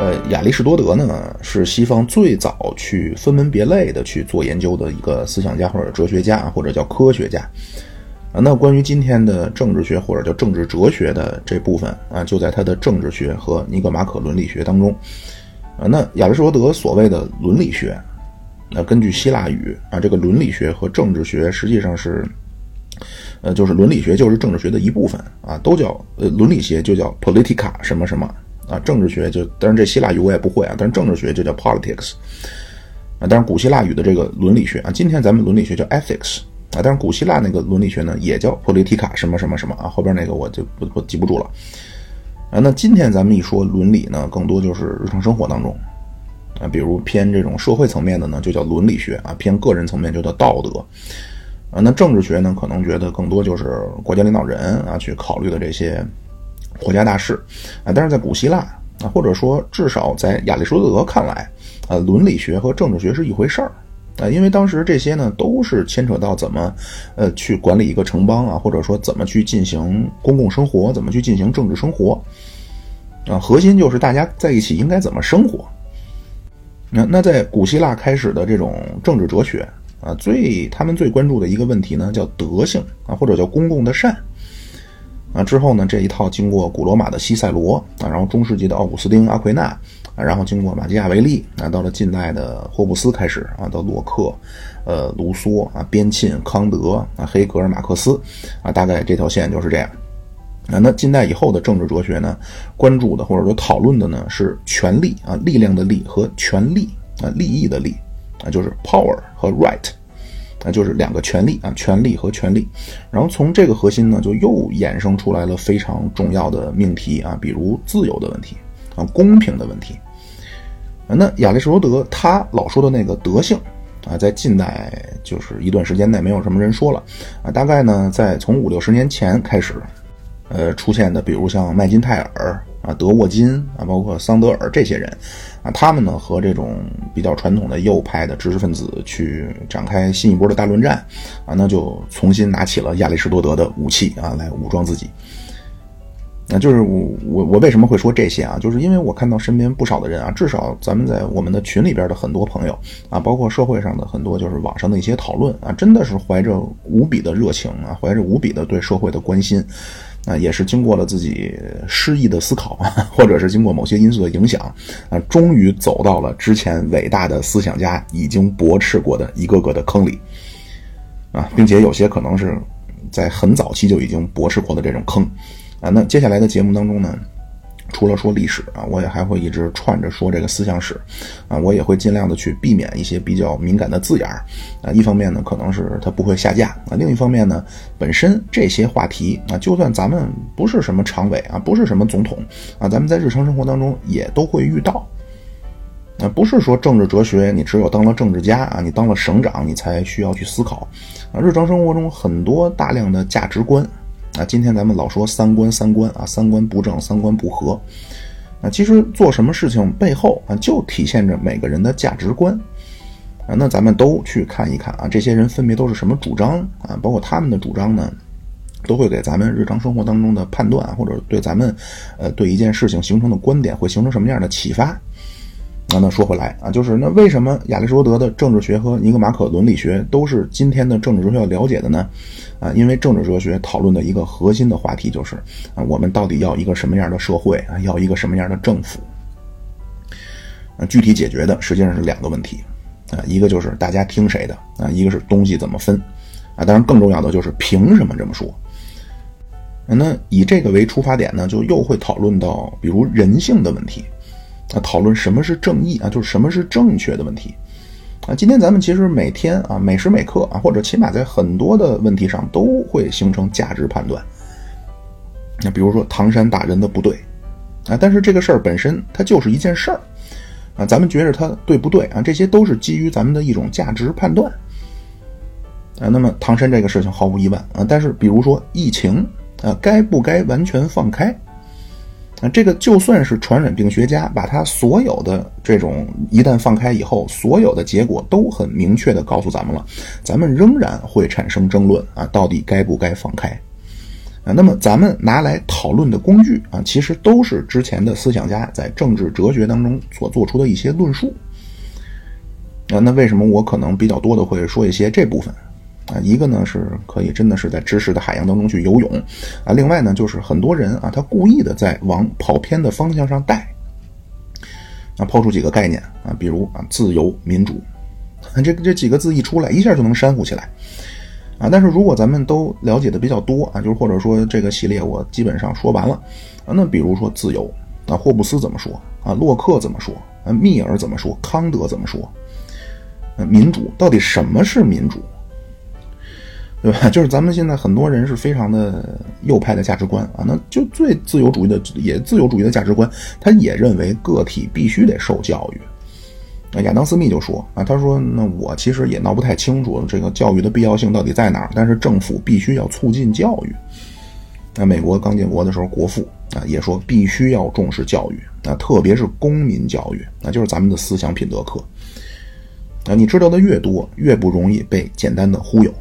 呃，亚里士多德呢是西方最早去分门别类的去做研究的一个思想家或者哲学家或者叫科学家啊。那关于今天的政治学或者叫政治哲学的这部分啊，就在他的政治学和尼格马可伦理学当中啊。那亚里士多德所谓的伦理学，那根据希腊语啊，这个伦理学和政治学实际上是呃，就是伦理学就是政治学的一部分啊，都叫呃伦理学就叫 politica 什么什么。啊，政治学就，当然这希腊语我也不会啊，但是政治学就叫 politics，啊，当然古希腊语的这个伦理学啊，今天咱们伦理学叫 ethics，啊，但是古希腊那个伦理学呢也叫 politica 什么什么什么啊，后边那个我就不不记不住了，啊，那今天咱们一说伦理呢，更多就是日常生活当中，啊，比如偏这种社会层面的呢，就叫伦理学啊，偏个人层面就叫道德，啊，那政治学呢，可能觉得更多就是国家领导人啊去考虑的这些。国家大事啊，但是在古希腊啊，或者说至少在亚里士多德看来，啊，伦理学和政治学是一回事儿啊，因为当时这些呢都是牵扯到怎么呃去管理一个城邦啊，或者说怎么去进行公共生活，怎么去进行政治生活啊，核心就是大家在一起应该怎么生活。那那在古希腊开始的这种政治哲学啊，最他们最关注的一个问题呢，叫德性啊，或者叫公共的善。啊，之后呢，这一套经过古罗马的西塞罗啊，然后中世纪的奥古斯丁、阿奎那啊，然后经过马基雅维利啊，到了近代的霍布斯开始啊，到洛克、呃卢梭啊、边沁、康德啊、黑格尔、马克思啊，大概这条线就是这样。啊，那近代以后的政治哲学呢，关注的或者说讨论的呢是权力啊，力量的力和权力啊，利益的利啊，就是 power 和 right。那就是两个权利啊，权利和权利，然后从这个核心呢，就又衍生出来了非常重要的命题啊，比如自由的问题啊，公平的问题。那亚里士多德他老说的那个德性啊，在近代就是一段时间内没有什么人说了啊，大概呢在从五六十年前开始，呃出现的，比如像麦金泰尔。啊，德沃金啊，包括桑德尔这些人，啊，他们呢和这种比较传统的右派的知识分子去展开新一波的大论战，啊，那就重新拿起了亚里士多德的武器啊，来武装自己。那就是我我我为什么会说这些啊？就是因为我看到身边不少的人啊，至少咱们在我们的群里边的很多朋友啊，包括社会上的很多就是网上的一些讨论啊，真的是怀着无比的热情啊，怀着无比的对社会的关心。啊，也是经过了自己失意的思考，或者是经过某些因素的影响，啊，终于走到了之前伟大的思想家已经驳斥过的一个个的坑里，啊，并且有些可能是在很早期就已经驳斥过的这种坑，啊，那接下来的节目当中呢？除了说历史啊，我也还会一直串着说这个思想史，啊，我也会尽量的去避免一些比较敏感的字眼儿，啊，一方面呢可能是它不会下架啊，另一方面呢，本身这些话题啊，就算咱们不是什么常委啊，不是什么总统啊，咱们在日常生活当中也都会遇到，啊，不是说政治哲学你只有当了政治家啊，你当了省长你才需要去思考，啊，日常生活中很多大量的价值观。啊，今天咱们老说三观三观啊，三观不正，三观不合。啊，其实做什么事情背后啊，就体现着每个人的价值观。啊，那咱们都去看一看啊，这些人分别都是什么主张啊？包括他们的主张呢，都会给咱们日常生活当中的判断，或者对咱们呃对一件事情形成的观点，会形成什么样的启发？那那说回来啊，就是那为什么亚里士多德的政治学和尼格马可伦理学都是今天的政治哲学要了解的呢？啊，因为政治哲学讨论的一个核心的话题就是啊，我们到底要一个什么样的社会啊，要一个什么样的政府？啊，具体解决的实际上是两个问题啊，一个就是大家听谁的啊，一个是东西怎么分啊，当然更重要的就是凭什么这么说？那以这个为出发点呢，就又会讨论到比如人性的问题。啊，讨论什么是正义啊，就是什么是正确的问题啊。今天咱们其实每天啊，每时每刻啊，或者起码在很多的问题上都会形成价值判断。那比如说唐山打人的不对啊，但是这个事儿本身它就是一件事儿啊，咱们觉着它对不对啊？这些都是基于咱们的一种价值判断啊。那么唐山这个事情毫无疑问啊，但是比如说疫情啊，该不该完全放开？那这个就算是传染病学家把他所有的这种一旦放开以后，所有的结果都很明确的告诉咱们了，咱们仍然会产生争论啊，到底该不该放开？啊，那么咱们拿来讨论的工具啊，其实都是之前的思想家在政治哲学当中所做出的一些论述。啊，那为什么我可能比较多的会说一些这部分？啊，一个呢是可以真的是在知识的海洋当中去游泳，啊，另外呢就是很多人啊，他故意的在往跑偏的方向上带。啊，抛出几个概念啊，比如啊自由民主，这这几个字一出来，一下就能煽乎起来。啊，但是如果咱们都了解的比较多啊，就是或者说这个系列我基本上说完了啊，那比如说自由啊，霍布斯怎么说啊？洛克怎么说啊？密尔怎么说？康德怎么说？民主到底什么是民主？对吧？就是咱们现在很多人是非常的右派的价值观啊，那就最自由主义的也自由主义的价值观，他也认为个体必须得受教育。那亚当斯密就说啊，他说那我其实也闹不太清楚这个教育的必要性到底在哪儿，但是政府必须要促进教育。那美国刚建国的时候，国父啊也说必须要重视教育啊，特别是公民教育，那就是咱们的思想品德课。啊，你知道的越多，越不容易被简单的忽悠。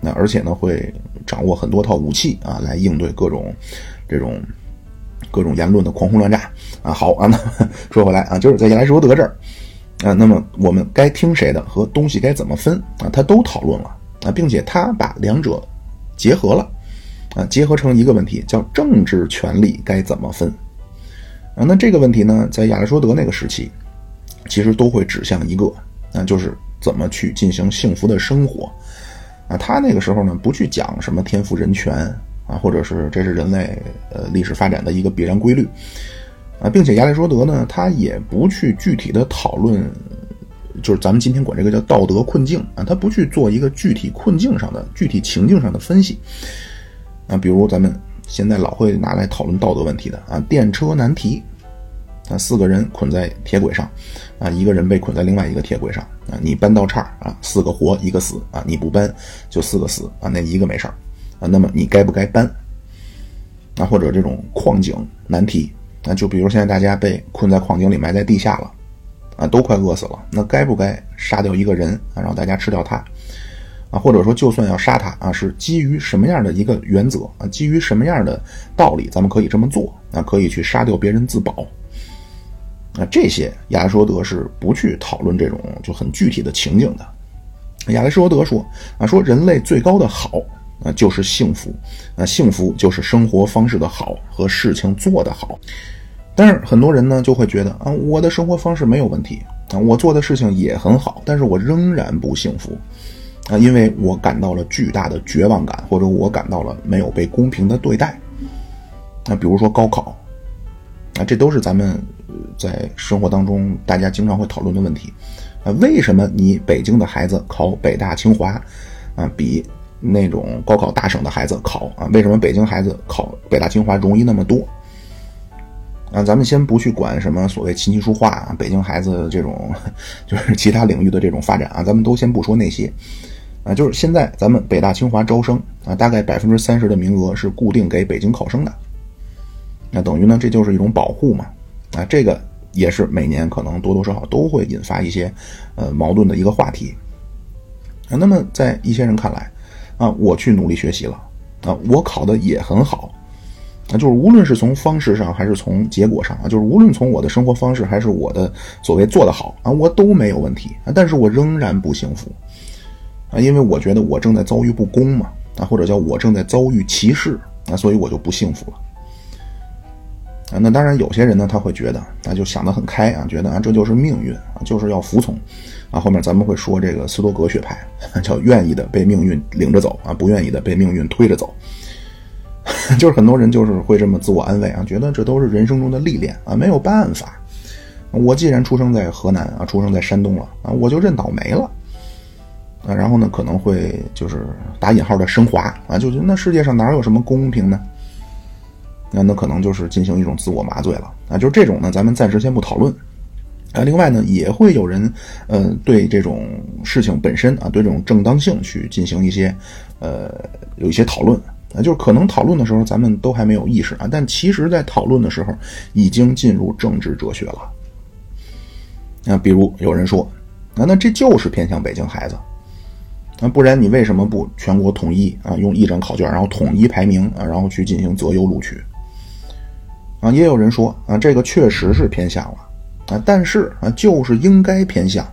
那而且呢，会掌握很多套武器啊，来应对各种这种各种言论的狂轰乱炸啊。好啊，那 说回来啊，就是在亚里士多德这儿啊，那么我们该听谁的和东西该怎么分啊，他都讨论了啊，并且他把两者结合了啊，结合成一个问题，叫政治权利该怎么分啊。那这个问题呢，在亚里士多德那个时期，其实都会指向一个啊，就是怎么去进行幸福的生活。啊，他那个时候呢，不去讲什么天赋人权啊，或者是这是人类呃历史发展的一个必然规律啊，并且亚里士多德呢，他也不去具体的讨论，就是咱们今天管这个叫道德困境啊，他不去做一个具体困境上的具体情境上的分析啊，比如咱们现在老会拿来讨论道德问题的啊，电车难题。啊，四个人捆在铁轨上，啊，一个人被捆在另外一个铁轨上，啊，你搬道岔啊，四个活一个死，啊，你不搬就四个死，啊，那一个没事儿，啊，那么你该不该搬？啊，或者这种矿井难题，啊，就比如现在大家被困在矿井里埋在地下了，啊，都快饿死了，那该不该杀掉一个人啊，让大家吃掉他？啊，或者说就算要杀他啊，是基于什么样的一个原则啊？基于什么样的道理，咱们可以这么做？啊，可以去杀掉别人自保？那这些亚里士多德是不去讨论这种就很具体的情景的。亚里士多德说啊，说人类最高的好啊就是幸福，啊幸福就是生活方式的好和事情做得好。但是很多人呢就会觉得啊，我的生活方式没有问题啊，我做的事情也很好，但是我仍然不幸福啊，因为我感到了巨大的绝望感，或者我感到了没有被公平的对待。那比如说高考啊，这都是咱们。在生活当中，大家经常会讨论的问题，啊，为什么你北京的孩子考北大清华，啊，比那种高考大省的孩子考啊？为什么北京孩子考北大清华容易那么多？啊，咱们先不去管什么所谓琴棋书画啊，北京孩子这种 就是其他领域的这种发展啊，咱们都先不说那些，啊，就是现在咱们北大清华招生啊，大概百分之三十的名额是固定给北京考生的，那等于呢，这就是一种保护嘛。啊，这个也是每年可能多多少少都会引发一些呃矛盾的一个话题啊。那么在一些人看来啊，我去努力学习了啊，我考的也很好啊，就是无论是从方式上还是从结果上啊，就是无论从我的生活方式还是我的所谓做得好啊，我都没有问题啊，但是我仍然不幸福啊，因为我觉得我正在遭遇不公嘛啊，或者叫我正在遭遇歧视啊，所以我就不幸福了。啊，那当然，有些人呢，他会觉得，啊，就想得很开啊，觉得啊，这就是命运啊，就是要服从，啊，后面咱们会说这个斯多格学派，叫愿意的被命运领着走啊，不愿意的被命运推着走，就是很多人就是会这么自我安慰啊，觉得这都是人生中的历练啊，没有办法，我既然出生在河南啊，出生在山东了啊，我就认倒霉了，啊，然后呢，可能会就是打引号的升华啊，就觉得那世界上哪有什么公平呢？那那可能就是进行一种自我麻醉了啊，就是这种呢，咱们暂时先不讨论啊。另外呢，也会有人呃对这种事情本身啊，对这种正当性去进行一些呃有一些讨论啊，就是可能讨论的时候咱们都还没有意识啊，但其实在讨论的时候已经进入政治哲学了。那比如有人说，啊，那这就是偏向北京孩子啊，不然你为什么不全国统一啊？用一张考卷，然后统一排名啊，然后去进行择优录取？啊，也有人说啊，这个确实是偏向了啊，但是啊，就是应该偏向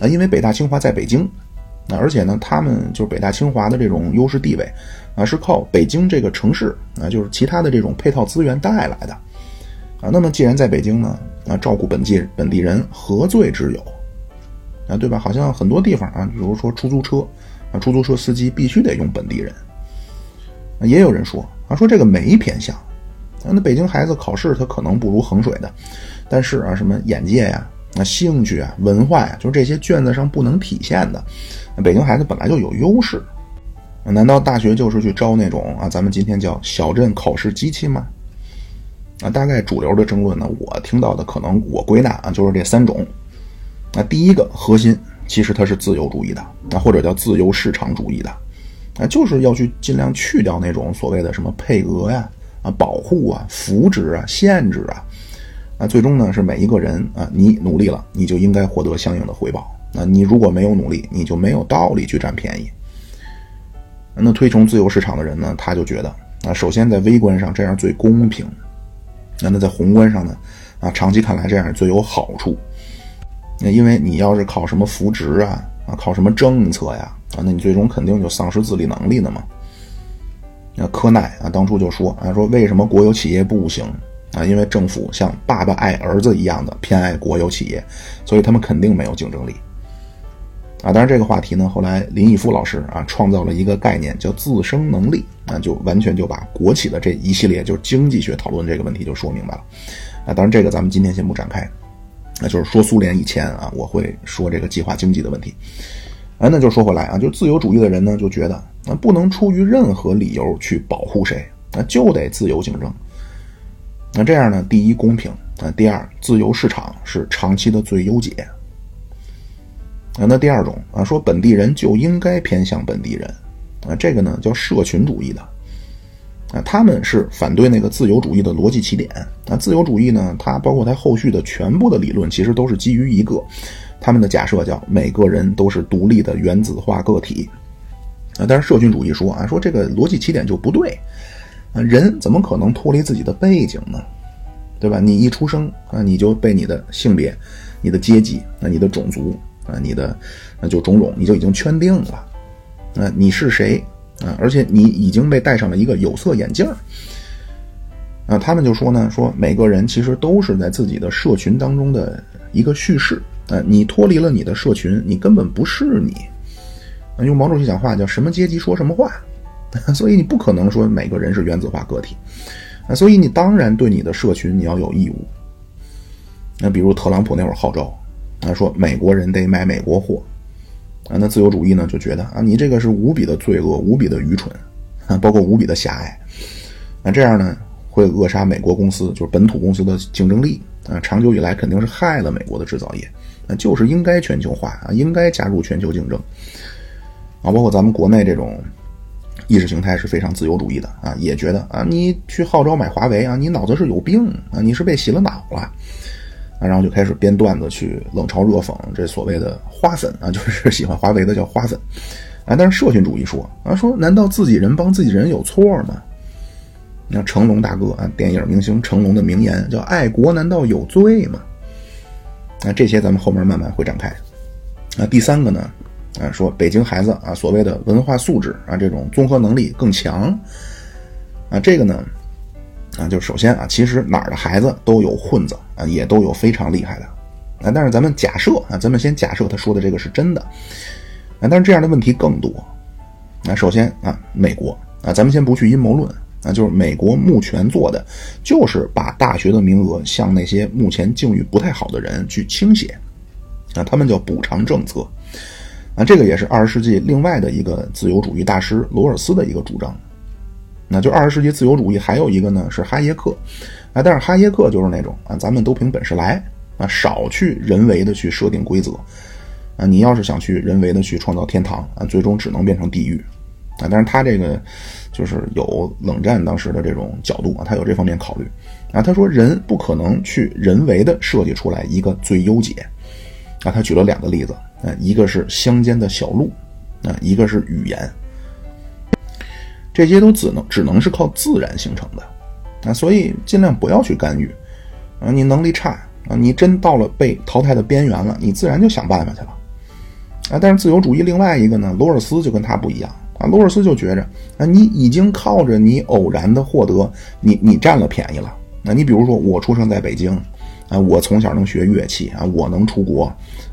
啊，因为北大清华在北京啊，而且呢，他们就是北大清华的这种优势地位啊，是靠北京这个城市啊，就是其他的这种配套资源带来的啊。那么既然在北京呢，啊，照顾本地本地人何罪之有啊？对吧？好像很多地方啊，比如说出租车啊，出租车司机必须得用本地人。也有人说啊，说这个没偏向。那北京孩子考试他可能不如衡水的，但是啊，什么眼界呀、那兴趣啊、文化呀，就这些卷子上不能体现的，北京孩子本来就有优势。难道大学就是去招那种啊，咱们今天叫小镇考试机器吗？啊，大概主流的争论呢，我听到的可能我归纳啊，就是这三种。那第一个核心其实它是自由主义的啊，或者叫自由市场主义的啊，就是要去尽量去掉那种所谓的什么配额呀。啊保护啊，扶植啊，限制啊，那，最终呢是每一个人啊，你努力了，你就应该获得相应的回报。那你如果没有努力，你就没有道理去占便宜。那推崇自由市场的人呢，他就觉得啊，首先在微观上这样最公平，那那在宏观上呢，啊，长期看来这样最有好处。那因为你要是靠什么扶植啊，啊，靠什么政策呀，啊，那你最终肯定就丧失自理能力了嘛。那科奈啊，当初就说啊，说为什么国有企业不行啊？因为政府像爸爸爱儿子一样的偏爱国有企业，所以他们肯定没有竞争力啊。当然，这个话题呢，后来林毅夫老师啊创造了一个概念叫自生能力啊，就完全就把国企的这一系列就是经济学讨论这个问题就说明白了啊。当然，这个咱们今天先不展开，那就是说苏联以前啊，我会说这个计划经济的问题。哎，那就说回来啊，就自由主义的人呢，就觉得啊，不能出于任何理由去保护谁，那就得自由竞争。那这样呢，第一公平啊，第二自由市场是长期的最优解啊。那第二种啊，说本地人就应该偏向本地人啊，这个呢叫社群主义的啊，他们是反对那个自由主义的逻辑起点啊。自由主义呢，它包括它后续的全部的理论，其实都是基于一个。他们的假设叫每个人都是独立的原子化个体，啊，但是社群主义说啊，说这个逻辑起点就不对，啊，人怎么可能脱离自己的背景呢？对吧？你一出生啊，你就被你的性别、你的阶级、啊，你的种族啊、你的那就种种，你就已经圈定了，啊，你是谁啊？而且你已经被戴上了一个有色眼镜啊。他们就说呢，说每个人其实都是在自己的社群当中的一个叙事。啊，你脱离了你的社群，你根本不是你。用毛主席讲话叫什么阶级说什么话，所以你不可能说每个人是原子化个体。啊，所以你当然对你的社群你要有义务。那比如特朗普那会儿号召，啊说美国人得买美国货，啊那自由主义呢就觉得啊你这个是无比的罪恶，无比的愚蠢，啊包括无比的狭隘，那这样呢会扼杀美国公司就是本土公司的竞争力，啊长久以来肯定是害了美国的制造业。那就是应该全球化啊，应该加入全球竞争啊，包括咱们国内这种意识形态是非常自由主义的啊，也觉得啊，你去号召买华为啊，你脑子是有病啊，你是被洗了脑了啊，然后就开始编段子去冷嘲热讽这所谓的花粉啊，就是 喜欢华为的叫花粉啊，但是社群主义说啊，说难道自己人帮自己人有错吗？那成龙大哥啊，电影明星成龙的名言叫爱国难道有罪吗？那这些咱们后面慢慢会展开。啊，第三个呢，啊，说北京孩子啊，所谓的文化素质啊，这种综合能力更强。啊，这个呢，啊，就是首先啊，其实哪儿的孩子都有混子啊，也都有非常厉害的。啊，但是咱们假设啊，咱们先假设他说的这个是真的。啊，但是这样的问题更多。那首先啊，美国啊，咱们先不去阴谋论。啊就是美国目前做的，就是把大学的名额向那些目前境遇不太好的人去倾斜，啊，他们叫补偿政策，啊，这个也是二十世纪另外的一个自由主义大师罗尔斯的一个主张。那就二十世纪自由主义还有一个呢是哈耶克，啊，但是哈耶克就是那种啊，咱们都凭本事来，啊，少去人为的去设定规则，啊，你要是想去人为的去创造天堂，啊，最终只能变成地狱。啊，但是他这个就是有冷战当时的这种角度啊，他有这方面考虑啊。他说人不可能去人为的设计出来一个最优解啊。他举了两个例子啊，一个是乡间的小路啊，一个是语言，这些都只能只能是靠自然形成的，啊，所以尽量不要去干预，啊，你能力差啊，你真到了被淘汰的边缘了，你自然就想办法去了，啊，但是自由主义另外一个呢，罗尔斯就跟他不一样。啊，罗尔斯就觉着啊，你已经靠着你偶然的获得，你你占了便宜了，那你比如说我出生在北京，啊，我从小能学乐器啊，我能出国，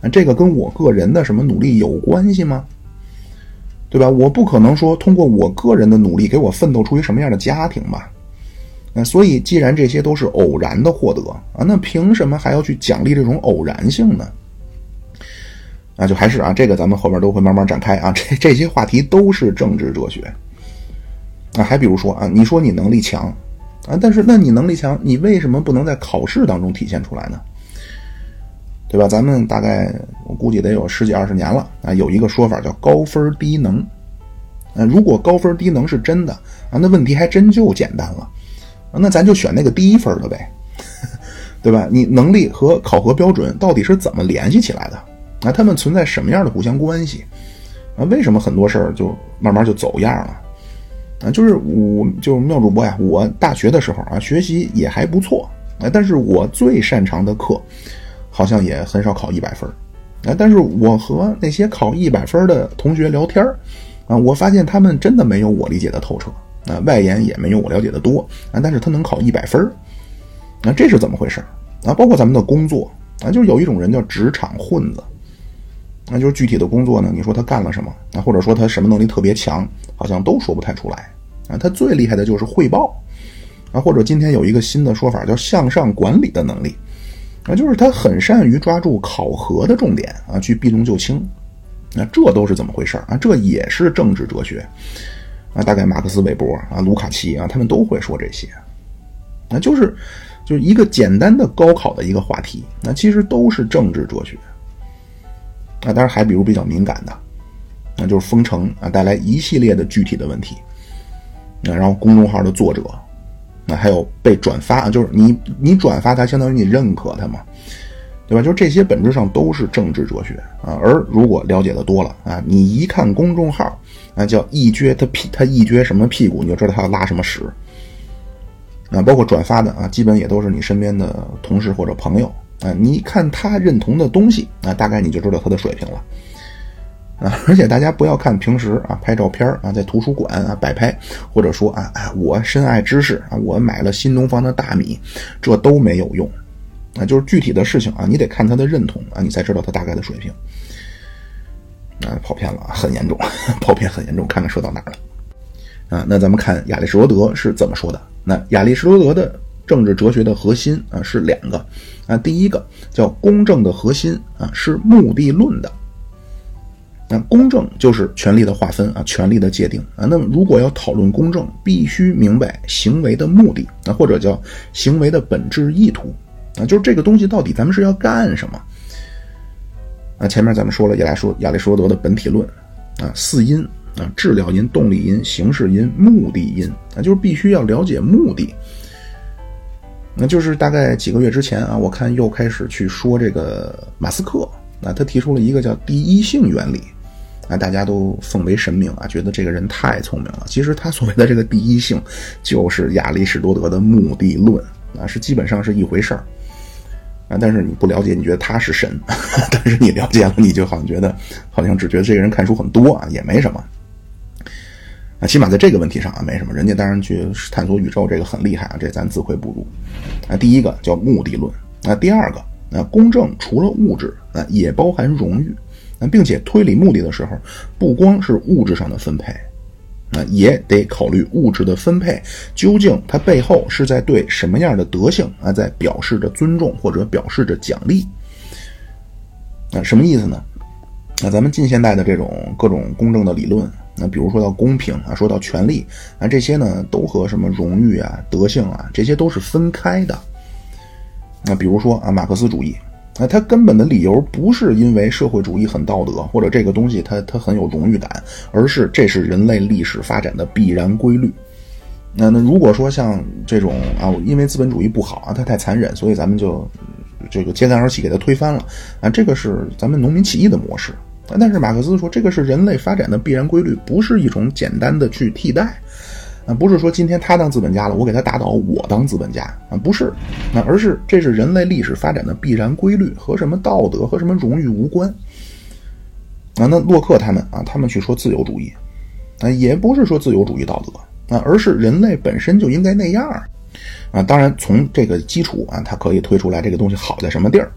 啊，这个跟我个人的什么努力有关系吗？对吧？我不可能说通过我个人的努力给我奋斗出一什么样的家庭吧？那所以，既然这些都是偶然的获得啊，那凭什么还要去奖励这种偶然性呢？啊，就还是啊，这个咱们后边都会慢慢展开啊。这这些话题都是政治哲学啊。还比如说啊，你说你能力强啊，但是那你能力强，你为什么不能在考试当中体现出来呢？对吧？咱们大概我估计得有十几二十年了啊，有一个说法叫高分低能。啊，如果高分低能是真的啊，那问题还真就简单了啊，那咱就选那个低分的呗，对吧？你能力和考核标准到底是怎么联系起来的？啊，他们存在什么样的互相关系？啊，为什么很多事儿就慢慢就走样了？啊，就是我就是妙主播呀，我大学的时候啊，学习也还不错啊，但是我最擅长的课。好像也很少考一百分啊！但是我和那些考一百分的同学聊天啊，我发现他们真的没有我理解的透彻啊，外延也没有我了解的多啊，但是他能考一百分那这是怎么回事啊？包括咱们的工作啊，就是有一种人叫职场混子，那就是具体的工作呢，你说他干了什么啊，或者说他什么能力特别强，好像都说不太出来啊。他最厉害的就是汇报啊，或者今天有一个新的说法叫向上管理的能力。啊，就是他很善于抓住考核的重点啊，去避重就轻，那这都是怎么回事啊？这也是政治哲学啊。大概马克思、韦伯啊、卢卡奇啊，他们都会说这些。那就是就是一个简单的高考的一个话题，那其实都是政治哲学啊。当然还比如比较敏感的，那就是封城啊，带来一系列的具体的问题。那然后公众号的作者。那还有被转发，就是你你转发它，相当于你认可它嘛，对吧？就这些本质上都是政治哲学啊。而如果了解的多了啊，你一看公众号啊，叫一撅他屁，他一撅什么屁股，你就知道他要拉什么屎啊。包括转发的啊，基本也都是你身边的同事或者朋友啊。你一看他认同的东西啊，大概你就知道他的水平了。啊，而且大家不要看平时啊拍照片啊，在图书馆啊摆拍，或者说啊啊我深爱知识啊，我买了新东方的大米，这都没有用啊。就是具体的事情啊，你得看他的认同啊，你才知道他大概的水平。啊，跑偏了，很严重，跑偏很严重，看看说到哪儿了啊？那咱们看亚里士多德是怎么说的？那亚里士多德的政治哲学的核心啊是两个啊，第一个叫公正的核心啊是目的论的。那公正就是权力的划分啊，权力的界定啊。那么如果要讨论公正，必须明白行为的目的啊，或者叫行为的本质意图啊，就是这个东西到底咱们是要干什么？啊，前面咱们说了亚里说亚里士多德的本体论啊，四因啊，治疗因、动力因、形式因、目的因啊，就是必须要了解目的。那就是大概几个月之前啊，我看又开始去说这个马斯克啊，他提出了一个叫第一性原理。啊，大家都奉为神明啊，觉得这个人太聪明了。其实他所谓的这个第一性，就是亚里士多德的目的论啊，是基本上是一回事儿啊。但是你不了解，你觉得他是神；但是你了解了，你就好像觉得，好像只觉得这个人看书很多啊，也没什么啊。起码在这个问题上啊，没什么。人家当然去探索宇宙，这个很厉害啊，这咱自愧不如啊。第一个叫目的论啊，第二个啊，公正除了物质啊，也包含荣誉。并且推理目的的时候，不光是物质上的分配，啊，也得考虑物质的分配究竟它背后是在对什么样的德性啊，在表示着尊重或者表示着奖励。那什么意思呢？那咱们近现代的这种各种公正的理论，那比如说到公平啊，说到权利啊，这些呢都和什么荣誉啊、德性啊，这些都是分开的。那比如说啊，马克思主义。那他根本的理由不是因为社会主义很道德，或者这个东西它它很有荣誉感，而是这是人类历史发展的必然规律。那那如果说像这种啊，因为资本主义不好啊，它太残忍，所以咱们就这个揭竿而起给它推翻了啊，这个是咱们农民起义的模式但是马克思说，这个是人类发展的必然规律，不是一种简单的去替代。不是说今天他当资本家了，我给他打倒，我当资本家啊，不是，那而是这是人类历史发展的必然规律，和什么道德和什么荣誉无关。啊，那洛克他们啊，他们去说自由主义，啊，也不是说自由主义道德啊，而是人类本身就应该那样啊。当然，从这个基础啊，他可以推出来这个东西好在什么地儿。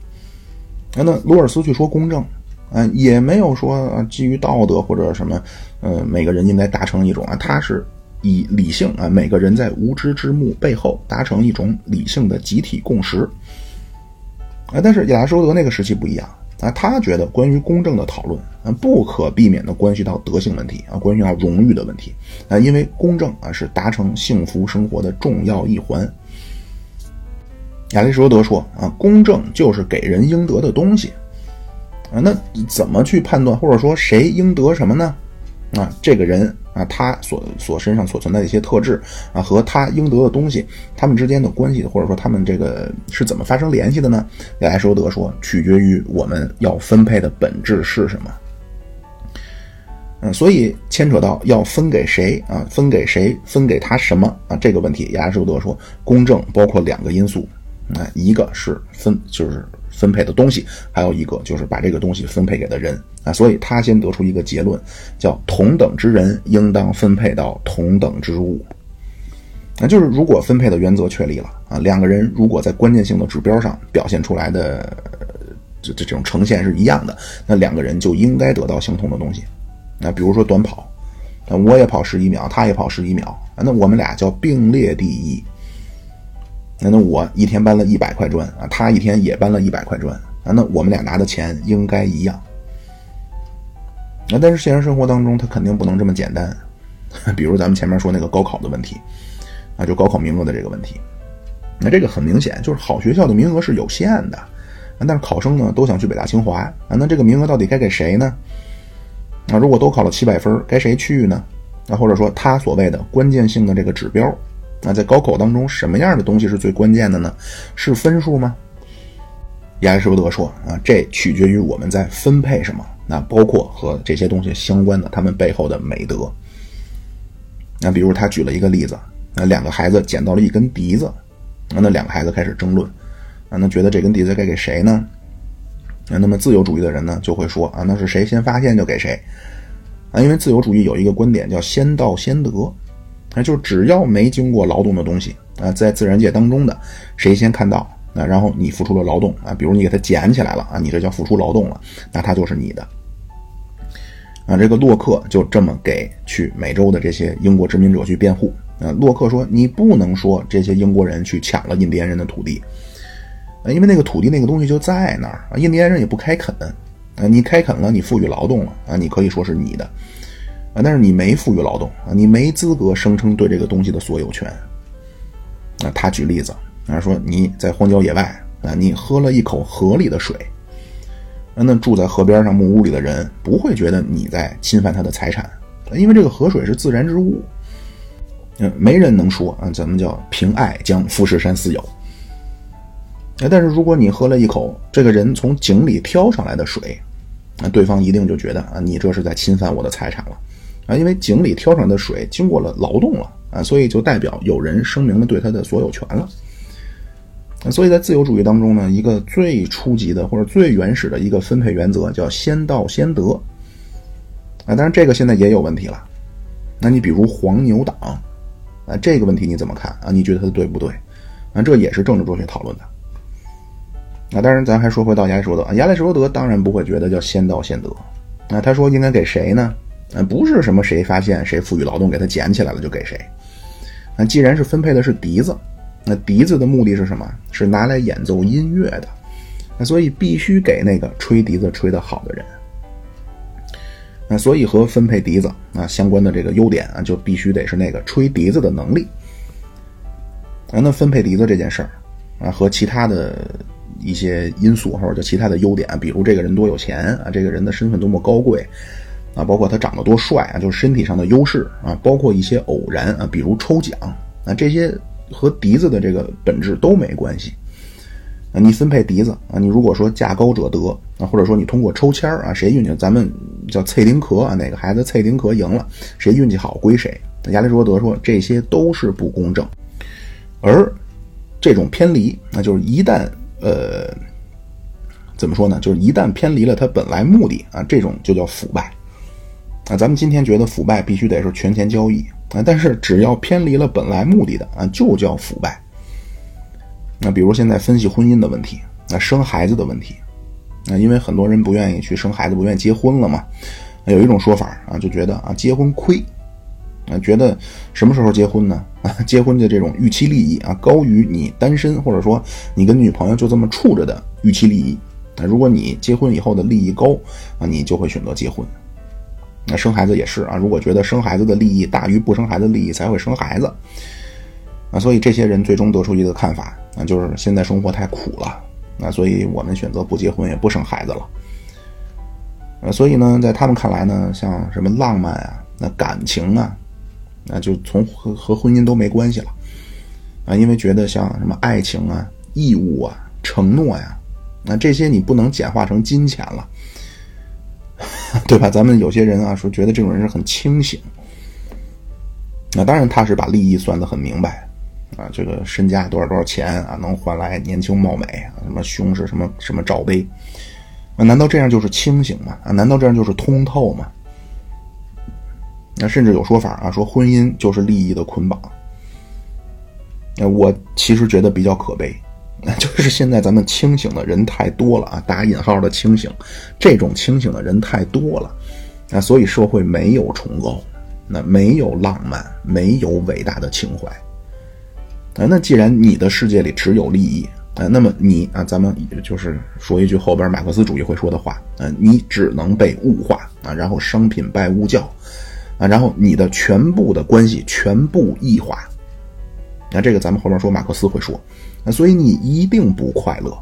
啊，那罗尔斯去说公正，啊，也没有说基于道德或者什么，呃，每个人应该达成一种啊，他是。以理性啊，每个人在无知之幕背后达成一种理性的集体共识啊。但是亚里士多德那个时期不一样啊，他觉得关于公正的讨论啊，不可避免的关系到德性问题啊，关系到荣誉的问题啊，因为公正啊是达成幸福生活的重要一环。亚里士多德说啊，公正就是给人应得的东西啊。那怎么去判断，或者说谁应得什么呢？啊，这个人。啊，他所所身上所存在的一些特质啊，和他应得的东西，他们之间的关系，或者说他们这个是怎么发生联系的呢？亚里士多德说，取决于我们要分配的本质是什么。嗯，所以牵扯到要分给谁啊，分给谁，分给他什么啊？这个问题，亚里士多德说，公正包括两个因素啊，一个是分，就是。分配的东西，还有一个就是把这个东西分配给的人啊，所以他先得出一个结论，叫同等之人应当分配到同等之物。那就是如果分配的原则确立了啊，两个人如果在关键性的指标上表现出来的这这种呈现是一样的，那两个人就应该得到相同的东西。那比如说短跑，那我也跑十一秒，他也跑十一秒，那我们俩叫并列第一。那那我一天搬了一百块砖啊，他一天也搬了一百块砖啊，那我们俩拿的钱应该一样。那但是现实生活当中，他肯定不能这么简单。比如咱们前面说那个高考的问题啊，就高考名额的这个问题。那这个很明显就是好学校的名额是有限的啊，但是考生呢都想去北大清华啊，那这个名额到底该给谁呢？啊，如果都考了七百分，该谁去呢？啊，或者说他所谓的关键性的这个指标。那在高考当中，什么样的东西是最关键的呢？是分数吗？亚里士多德说啊，这取决于我们在分配什么。那包括和这些东西相关的，他们背后的美德。那比如他举了一个例子，那两个孩子捡到了一根笛子，那那两个孩子开始争论，啊，那觉得这根笛子该给谁呢？那那么自由主义的人呢，就会说啊，那是谁先发现就给谁。啊，因为自由主义有一个观点叫先到先得。那就只要没经过劳动的东西啊，在自然界当中的，谁先看到啊，然后你付出了劳动啊，比如你给它捡起来了啊，你这叫付出劳动了，那它就是你的。啊，这个洛克就这么给去美洲的这些英国殖民者去辩护啊。洛克说，你不能说这些英国人去抢了印第安人的土地啊，因为那个土地那个东西就在那儿啊，印第安人也不开垦啊，你开垦了，你赋予劳动了啊，你可以说是你的。啊，但是你没赋予劳动啊，你没资格声称对这个东西的所有权。啊，他举例子啊，说你在荒郊野外啊，你喝了一口河里的水，那住在河边上木屋里的人不会觉得你在侵犯他的财产，因为这个河水是自然之物。嗯，没人能说啊，咱们叫凭爱将富士山私有。啊，但是如果你喝了一口这个人从井里挑上来的水，那对方一定就觉得啊，你这是在侵犯我的财产了。啊，因为井里挑出来的水经过了劳动了啊，所以就代表有人声明了对他的所有权了。所以在自由主义当中呢，一个最初级的或者最原始的一个分配原则叫先到先得。啊，当然这个现在也有问题了。那你比如黄牛党，啊，这个问题你怎么看啊？你觉得他对不对？啊，这也是政治哲学讨论的。啊，当然咱还说回到亚里士多德，亚里士多德当然不会觉得叫先到先得。那他说应该给谁呢？嗯，不是什么谁发现谁赋予劳动给他捡起来了就给谁。那既然是分配的是笛子，那笛子的目的是什么？是拿来演奏音乐的。那所以必须给那个吹笛子吹得好的人。那所以和分配笛子啊相关的这个优点啊，就必须得是那个吹笛子的能力。啊，那分配笛子这件事儿啊，和其他的一些因素或者叫其他的优点，比如这个人多有钱啊，这个人的身份多么高贵。啊，包括他长得多帅啊，就是身体上的优势啊，包括一些偶然啊，比如抽奖啊，这些和笛子的这个本质都没关系啊，你分配笛子啊，你如果说价高者得啊，或者说你通过抽签啊，谁运气咱们叫测丁壳啊，哪个孩子测丁壳赢了，谁运气好归谁。亚里士多德说这些都是不公正，而这种偏离，那就是一旦呃怎么说呢？就是一旦偏离了他本来目的啊，这种就叫腐败啊。咱们今天觉得腐败必须得是权钱交易啊，但是只要偏离了本来目的的啊，就叫腐败。那比如现在分析婚姻的问题，那生孩子的问题，啊，因为很多人不愿意去生孩子，不愿意结婚了嘛。有一种说法啊，就觉得啊，结婚亏。啊，觉得什么时候结婚呢？啊，结婚的这种预期利益啊，高于你单身或者说你跟女朋友就这么处着的预期利益。啊，如果你结婚以后的利益高啊，你就会选择结婚。那生孩子也是啊，如果觉得生孩子的利益大于不生孩子利益，才会生孩子。啊，所以这些人最终得出一个看法啊，就是现在生活太苦了，那所以我们选择不结婚也不生孩子了。啊，所以呢，在他们看来呢，像什么浪漫啊，那感情啊。那就从和和婚姻都没关系了，啊，因为觉得像什么爱情啊、义务啊、承诺呀，那这些你不能简化成金钱了，对吧？咱们有些人啊说觉得这种人是很清醒，那当然他是把利益算得很明白，啊，这个身家多少多少钱啊，能换来年轻貌美啊，什么胸是什么什么罩杯，那难道这样就是清醒吗？啊，难道这样就是通透吗？那甚至有说法啊，说婚姻就是利益的捆绑。那我其实觉得比较可悲，就是现在咱们清醒的人太多了啊，打引号的清醒，这种清醒的人太多了，啊，所以社会没有崇高，那没有浪漫，没有伟大的情怀。啊，那既然你的世界里只有利益，啊，那么你啊，咱们就是说一句后边马克思主义会说的话，啊，你只能被物化啊，然后商品拜物教。啊，然后你的全部的关系全部异化，那这个咱们后面说马克思会说，那所以你一定不快乐，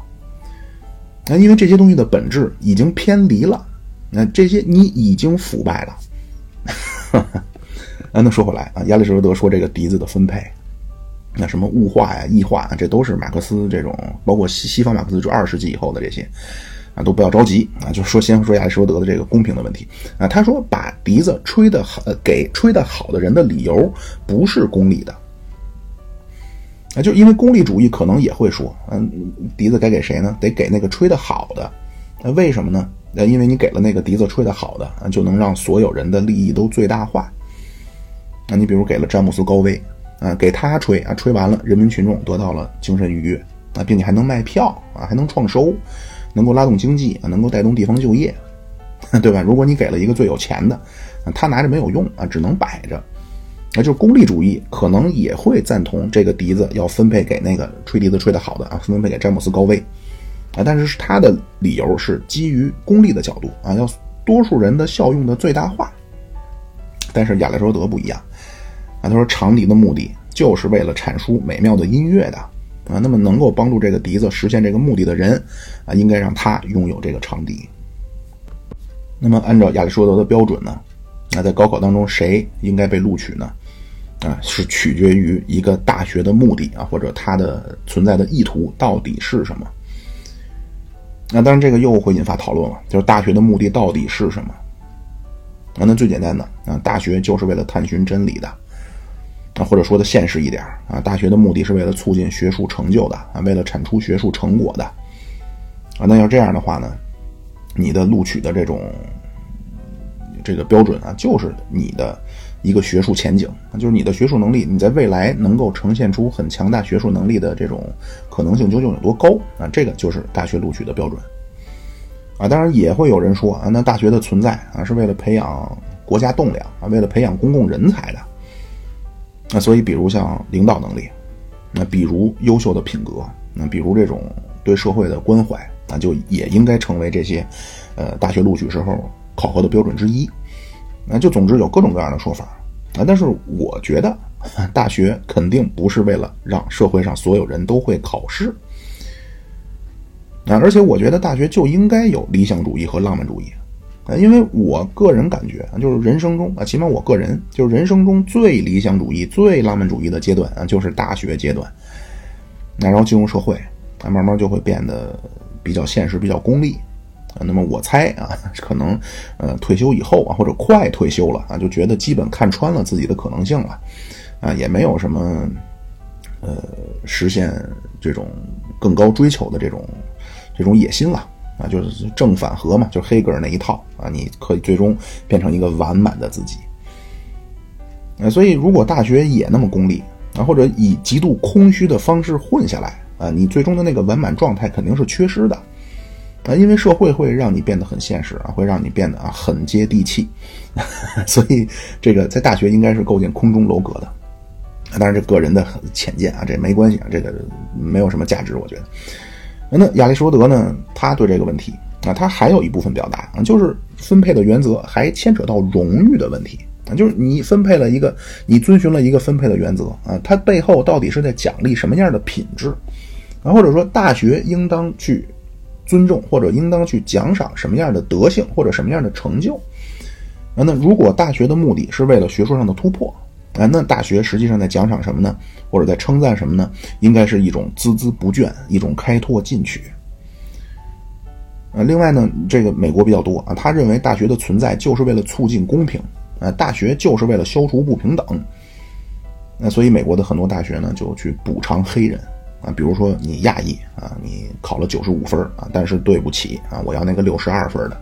那因为这些东西的本质已经偏离了，那这些你已经腐败了。啊，那说回来啊，亚里士多德说这个笛子的分配，那什么物化呀、异化啊，这都是马克思这种，包括西西方马克思就二十世纪以后的这些。啊，都不要着急啊！就说先说亚里士多德的这个公平的问题啊。他说，把笛子吹得好，给吹得好的人的理由不是功利的啊，就因为功利主义可能也会说，嗯，笛子该给谁呢？得给那个吹得好的。那为什么呢？呃，因为你给了那个笛子吹得好的，就能让所有人的利益都最大化。那你比如给了詹姆斯高威啊，给他吹啊，吹完了，人民群众得到了精神愉悦啊，并且还能卖票啊，还能创收。能够拉动经济啊，能够带动地方就业，对吧？如果你给了一个最有钱的，他拿着没有用啊，只能摆着。那就是功利主义，可能也会赞同这个笛子要分配给那个吹笛子吹得好的啊，分配给詹姆斯高威啊。但是他的理由是基于功利的角度啊，要多数人的效用的最大化。但是亚里士多德不一样啊，他说长笛的目的就是为了阐述美妙的音乐的。啊，那么能够帮助这个笛子实现这个目的的人，啊，应该让他拥有这个长笛。那么按照亚里士多德的标准呢，那在高考当中谁应该被录取呢？啊，是取决于一个大学的目的啊，或者它的存在的意图到底是什么。那当然这个又会引发讨论了，就是大学的目的到底是什么？啊，那最简单的啊，大学就是为了探寻真理的。啊，或者说的现实一点啊，大学的目的是为了促进学术成就的啊，为了产出学术成果的啊。那要这样的话呢，你的录取的这种这个标准啊，就是你的一个学术前景，就是你的学术能力，你在未来能够呈现出很强大学术能力的这种可能性究竟有多高啊？这个就是大学录取的标准啊。当然也会有人说啊，那大学的存在啊，是为了培养国家栋梁啊，为了培养公共人才的。那所以，比如像领导能力，那比如优秀的品格，那比如这种对社会的关怀，那就也应该成为这些，呃，大学录取时候考核的标准之一。那就总之有各种各样的说法啊。但是我觉得，大学肯定不是为了让社会上所有人都会考试啊。而且我觉得大学就应该有理想主义和浪漫主义。啊，因为我个人感觉，就是人生中啊，起码我个人就是人生中最理想主义、最浪漫主义的阶段啊，就是大学阶段。那然后进入社会啊，慢慢就会变得比较现实、比较功利。啊，那么我猜啊，可能呃退休以后啊，或者快退休了啊，就觉得基本看穿了自己的可能性了，啊，也没有什么呃实现这种更高追求的这种这种野心了啊，就是正反合嘛，就黑格尔那一套啊，你可以最终变成一个完满的自己。呃，所以如果大学也那么功利啊，或者以极度空虚的方式混下来啊，你最终的那个完满状态肯定是缺失的。啊，因为社会会让你变得很现实啊，会让你变得啊很接地气，所以这个在大学应该是构建空中楼阁的。当然，这个人的浅见啊，这没关系啊，这个没有什么价值，我觉得。那亚里士多德呢，他对这个问题啊，他还有一部分表达啊，就是分配的原则还牵扯到荣誉的问题啊，就是你分配了一个，你遵循了一个分配的原则啊，它背后到底是在奖励什么样的品质啊，或者说大学应当去。尊重或者应当去奖赏什么样的德性或者什么样的成就？啊，那如果大学的目的是为了学术上的突破，啊，那大学实际上在奖赏什么呢？或者在称赞什么呢？应该是一种孜孜不倦，一种开拓进取。呃，另外呢，这个美国比较多啊，他认为大学的存在就是为了促进公平，啊，大学就是为了消除不平等。那所以美国的很多大学呢，就去补偿黑人。啊，比如说你亚裔啊，你考了九十五分啊，但是对不起啊，我要那个六十二分的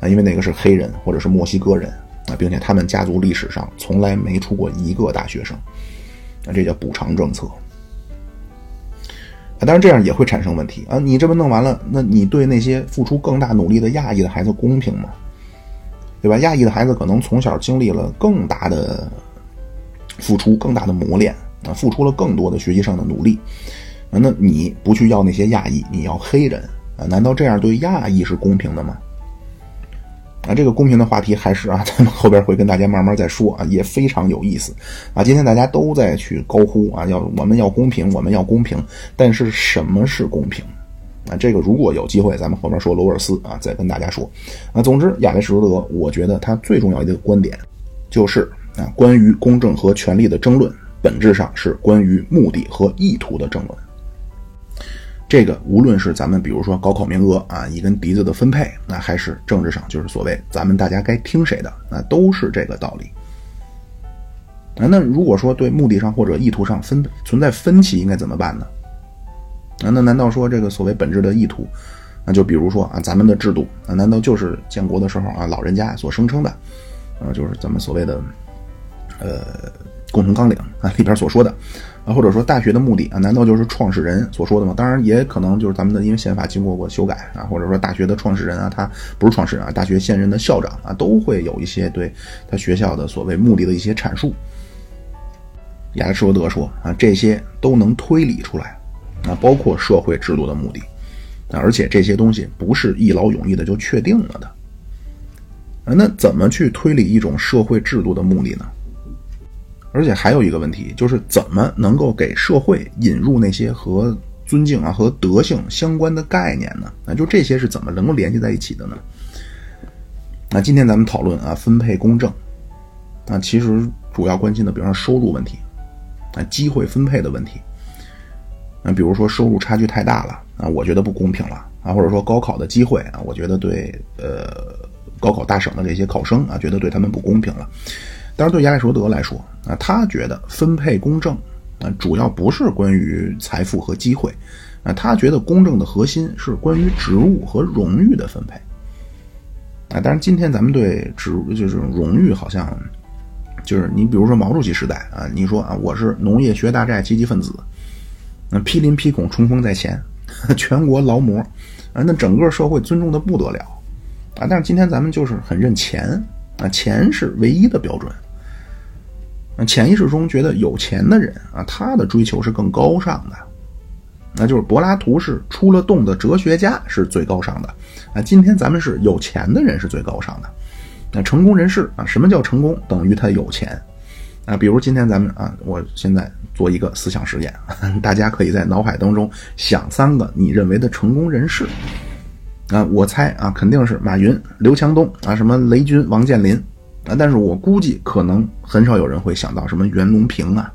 啊，因为那个是黑人或者是墨西哥人啊，并且他们家族历史上从来没出过一个大学生，啊，这叫补偿政策啊。当然这样也会产生问题啊，你这么弄完了，那你对那些付出更大努力的亚裔的孩子公平吗？对吧？亚裔的孩子可能从小经历了更大的付出，更大的磨练。啊，付出了更多的学习上的努力，啊，那你不去要那些亚裔，你要黑人啊？难道这样对亚裔是公平的吗？啊，这个公平的话题还是啊，咱们后边会跟大家慢慢再说啊，也非常有意思啊。今天大家都在去高呼啊，要我们要公平，我们要公平，但是什么是公平？啊，这个如果有机会，咱们后面说罗尔斯啊，再跟大家说啊。总之，亚里士多德，我觉得他最重要的一个观点就是啊，关于公正和权力的争论。本质上是关于目的和意图的争论。这个无论是咱们比如说高考名额啊，一根笛子的分配，那还是政治上就是所谓咱们大家该听谁的，那都是这个道理。啊，那如果说对目的上或者意图上分存在分歧，应该怎么办呢？啊，那难道说这个所谓本质的意图，那就比如说啊，咱们的制度，那难道就是建国的时候啊老人家所声称的，啊，就是咱们所谓的，呃。共同纲领啊里边所说的啊，或者说大学的目的啊，难道就是创始人所说的吗？当然也可能就是咱们的因为宪法经过过修改啊，或者说大学的创始人啊，他不是创始人啊，大学现任的校长啊，都会有一些对他学校的所谓目的的一些阐述。亚里士多德说啊，这些都能推理出来啊，包括社会制度的目的啊，而且这些东西不是一劳永逸的就确定了的啊。那怎么去推理一种社会制度的目的呢？而且还有一个问题，就是怎么能够给社会引入那些和尊敬啊、和德性相关的概念呢？那就这些是怎么能够联系在一起的呢？那今天咱们讨论啊，分配公正，啊，其实主要关心的，比方说收入问题，啊，机会分配的问题，那比如说收入差距太大了啊，我觉得不公平了啊，或者说高考的机会啊，我觉得对呃高考大省的这些考生啊，觉得对他们不公平了。但是对亚里士多德来说啊，他觉得分配公正啊，主要不是关于财富和机会啊，他觉得公正的核心是关于职务和荣誉的分配啊。当然，今天咱们对职就是荣誉，好像就是你比如说毛主席时代啊，你说啊，我是农业学大寨积极分子，那批林批孔冲锋在前，全国劳模啊，那整个社会尊重的不得了啊。但是今天咱们就是很认钱啊，钱是唯一的标准。那潜意识中觉得有钱的人啊，他的追求是更高尚的，那就是柏拉图是出了洞的哲学家是最高尚的啊。今天咱们是有钱的人是最高尚的，那成功人士啊，什么叫成功？等于他有钱啊。比如今天咱们啊，我现在做一个思想实验，大家可以在脑海当中想三个你认为的成功人士啊，我猜啊，肯定是马云、刘强东啊，什么雷军、王健林。啊，但是我估计可能很少有人会想到什么袁隆平啊，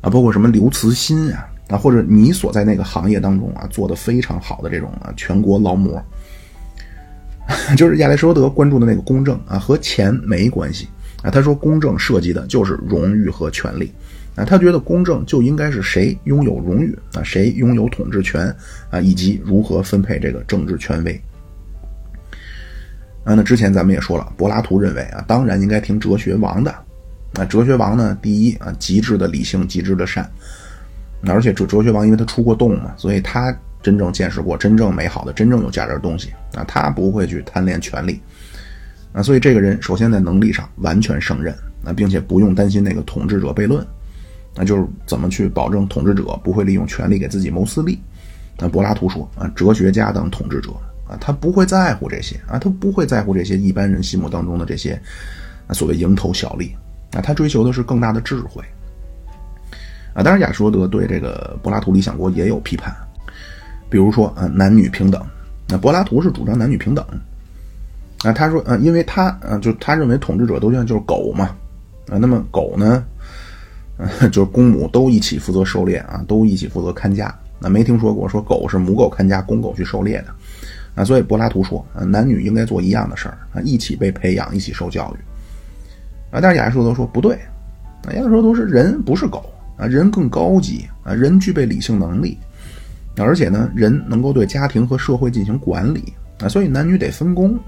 啊，包括什么刘慈欣啊，啊，或者你所在那个行业当中啊做的非常好的这种啊全国劳模，就是亚里士多德关注的那个公正啊和钱没关系啊。他说公正涉及的就是荣誉和权利啊，他觉得公正就应该是谁拥有荣誉啊，谁拥有统治权啊，以及如何分配这个政治权威。啊，那之前咱们也说了，柏拉图认为啊，当然应该听哲学王的。啊，哲学王呢，第一啊，极致的理性，极致的善。而且哲哲学王，因为他出过洞嘛，所以他真正见识过真正美好的、真正有价值的东西啊，他不会去贪恋权力啊，所以这个人首先在能力上完全胜任啊，并且不用担心那个统治者悖论，那就是怎么去保证统治者不会利用权力给自己谋私利。那柏拉图说啊，哲学家等统治者啊，他不会在乎这些啊，他不会在乎这些一般人心目当中的这些啊所谓蝇头小利啊，他追求的是更大的智慧。啊，当然，亚说德对这个柏拉图《理想国》也有批判，比如说啊，男女平等。那柏拉图是主张男女平等。啊，他说，啊，因为他，啊，就他认为统治者都像就是狗嘛，啊，那么狗呢，就是公母都一起负责狩猎啊，都一起负责看家。那没听说过说狗是母狗看家，公狗去狩猎的。啊，所以柏拉图说，啊，男女应该做一样的事儿啊，一起被培养，一起受教育。啊，但是亚里士多德说不对，啊，亚里士多德是人，不是狗。啊，人更高级啊，人具备理性能力，而且呢，人能够对家庭和社会进行管理啊，所以男女得分工。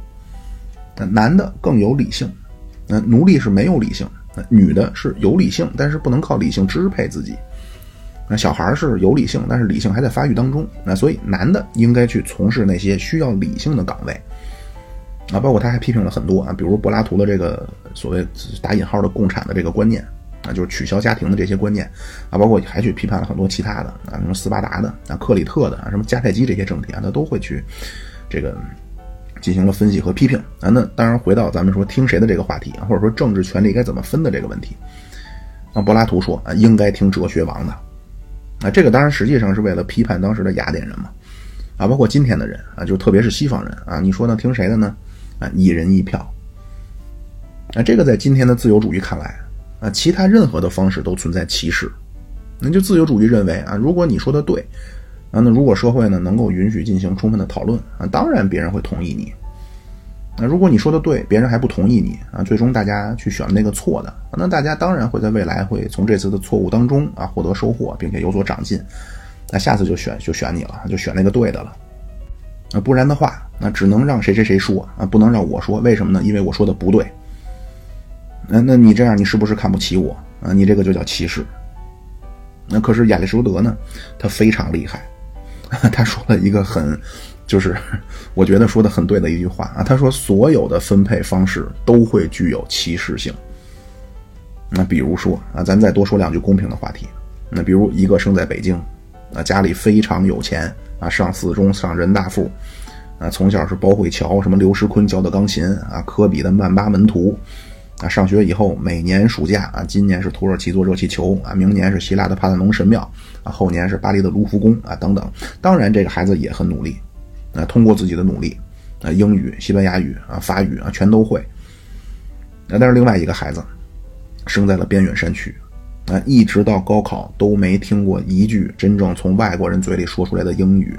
男的更有理性，那奴隶是没有理性；女的是有理性，但是不能靠理性支配自己。那小孩是有理性，但是理性还在发育当中。那所以男的应该去从事那些需要理性的岗位啊，包括他还批评了很多啊，比如柏拉图的这个所谓打引号的共产的这个观念。啊，就是取消家庭的这些观念，啊，包括还去批判了很多其他的啊，什么斯巴达的啊、克里特的啊、什么迦太基这些政体啊，他都会去这个进行了分析和批评啊。那当然，回到咱们说听谁的这个话题啊，或者说政治权力该怎么分的这个问题，那柏拉图说啊，应该听哲学王的啊，这个当然实际上是为了批判当时的雅典人嘛，啊，包括今天的人啊，就特别是西方人啊，你说呢？听谁的呢？啊，一人一票啊，这个在今天的自由主义看来。啊，其他任何的方式都存在歧视，那就自由主义认为啊，如果你说的对，啊，那如果社会呢能够允许进行充分的讨论啊，当然别人会同意你。那如果你说的对，别人还不同意你啊，最终大家去选那个错的，那大家当然会在未来会从这次的错误当中啊获得收获，并且有所长进。那下次就选就选你了，就选那个对的了。啊，不然的话，那只能让谁谁谁说啊，不能让我说，为什么呢？因为我说的不对。那那你这样，你是不是看不起我啊？你这个就叫歧视。那可是亚里士多德呢？他非常厉害，他说了一个很，就是 我觉得说的很对的一句话啊。他说所有的分配方式都会具有歧视性。那比如说啊，咱再多说两句公平的话题。那比如一个生在北京，啊家里非常有钱啊，上四中上人大附，啊从小是包慧乔什么刘诗昆教的钢琴啊，科比的曼巴门徒。啊，上学以后每年暑假啊，今年是土耳其坐热气球啊，明年是希腊的帕特农神庙啊，后年是巴黎的卢浮宫啊，等等。当然，这个孩子也很努力，啊，通过自己的努力啊，英语、西班牙语啊、法语啊，全都会。啊，但是另外一个孩子生在了边远山区，啊，一直到高考都没听过一句真正从外国人嘴里说出来的英语，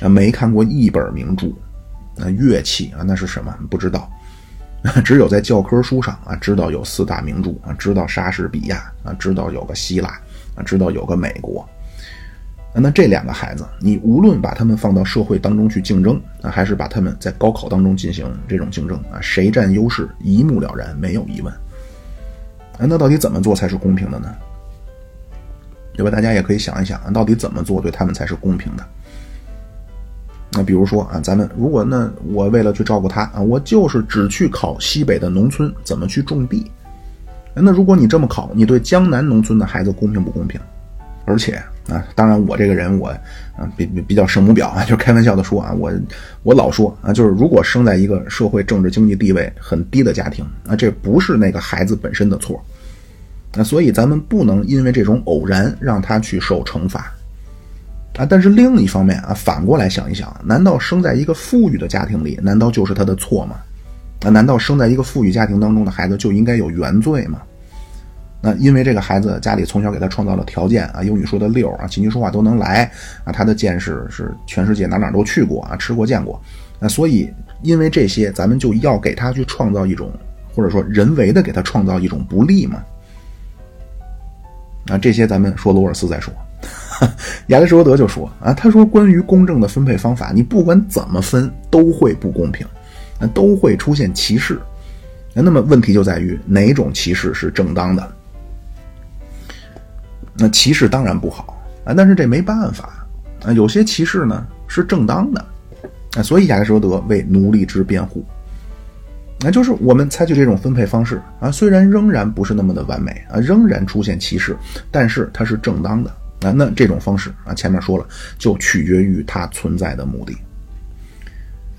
啊，没看过一本名著，啊，乐器啊，那是什么？不知道。只有在教科书上啊，知道有四大名著啊，知道莎士比亚啊，知道有个希腊啊，知道有个美国。那这两个孩子，你无论把他们放到社会当中去竞争啊，还是把他们在高考当中进行这种竞争啊，谁占优势一目了然，没有疑问。啊，那到底怎么做才是公平的呢？对吧？大家也可以想一想，到底怎么做对他们才是公平的？那比如说啊，咱们如果那我为了去照顾他啊，我就是只去考西北的农村怎么去种地。那如果你这么考，你对江南农村的孩子公平不公平？而且啊，当然我这个人我啊比比比较圣母婊啊，就开玩笑的说啊，我我老说啊，就是如果生在一个社会政治经济地位很低的家庭啊，这不是那个孩子本身的错。那所以咱们不能因为这种偶然让他去受惩罚。啊，但是另一方面啊，反过来想一想，难道生在一个富裕的家庭里，难道就是他的错吗？啊，难道生在一个富裕家庭当中的孩子就应该有原罪吗？那因为这个孩子家里从小给他创造了条件啊，英语说的溜啊，琴棋书画都能来啊，他的见识是全世界哪哪都去过啊，吃过见过，那所以因为这些，咱们就要给他去创造一种，或者说人为的给他创造一种不利嘛。啊，这些咱们说罗尔斯再说，亚里士多德就说啊，他说关于公正的分配方法，你不管怎么分都会不公平，那都会出现歧视。那么问题就在于哪种歧视是正当的？那歧视当然不好啊，但是这没办法啊。有些歧视呢是正当的啊，所以亚里士多德为奴隶制辩护。那就是我们采取这种分配方式啊，虽然仍然不是那么的完美啊，仍然出现歧视，但是它是正当的啊。那这种方式啊，前面说了，就取决于它存在的目的。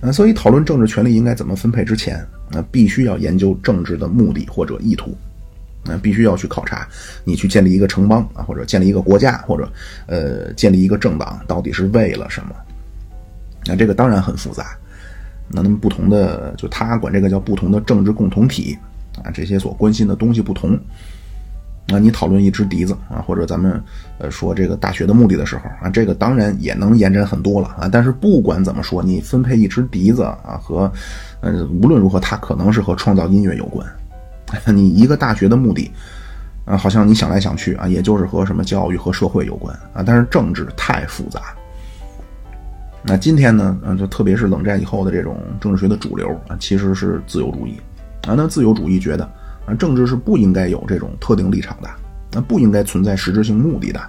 啊，所以讨论政治权利应该怎么分配之前，那必须要研究政治的目的或者意图。那必须要去考察，你去建立一个城邦啊，或者建立一个国家，或者呃建立一个政党，到底是为了什么？那这个当然很复杂。那那么不同的，就他管这个叫不同的政治共同体啊，这些所关心的东西不同。那你讨论一支笛子啊，或者咱们呃说这个大学的目的的时候啊，这个当然也能延展很多了啊。但是不管怎么说，你分配一支笛子啊，和呃无论如何，它可能是和创造音乐有关。你一个大学的目的，啊，好像你想来想去啊，也就是和什么教育和社会有关啊。但是政治太复杂。那今天呢，嗯，就特别是冷战以后的这种政治学的主流啊，其实是自由主义啊。那自由主义觉得啊，政治是不应该有这种特定立场的，那不应该存在实质性目的的。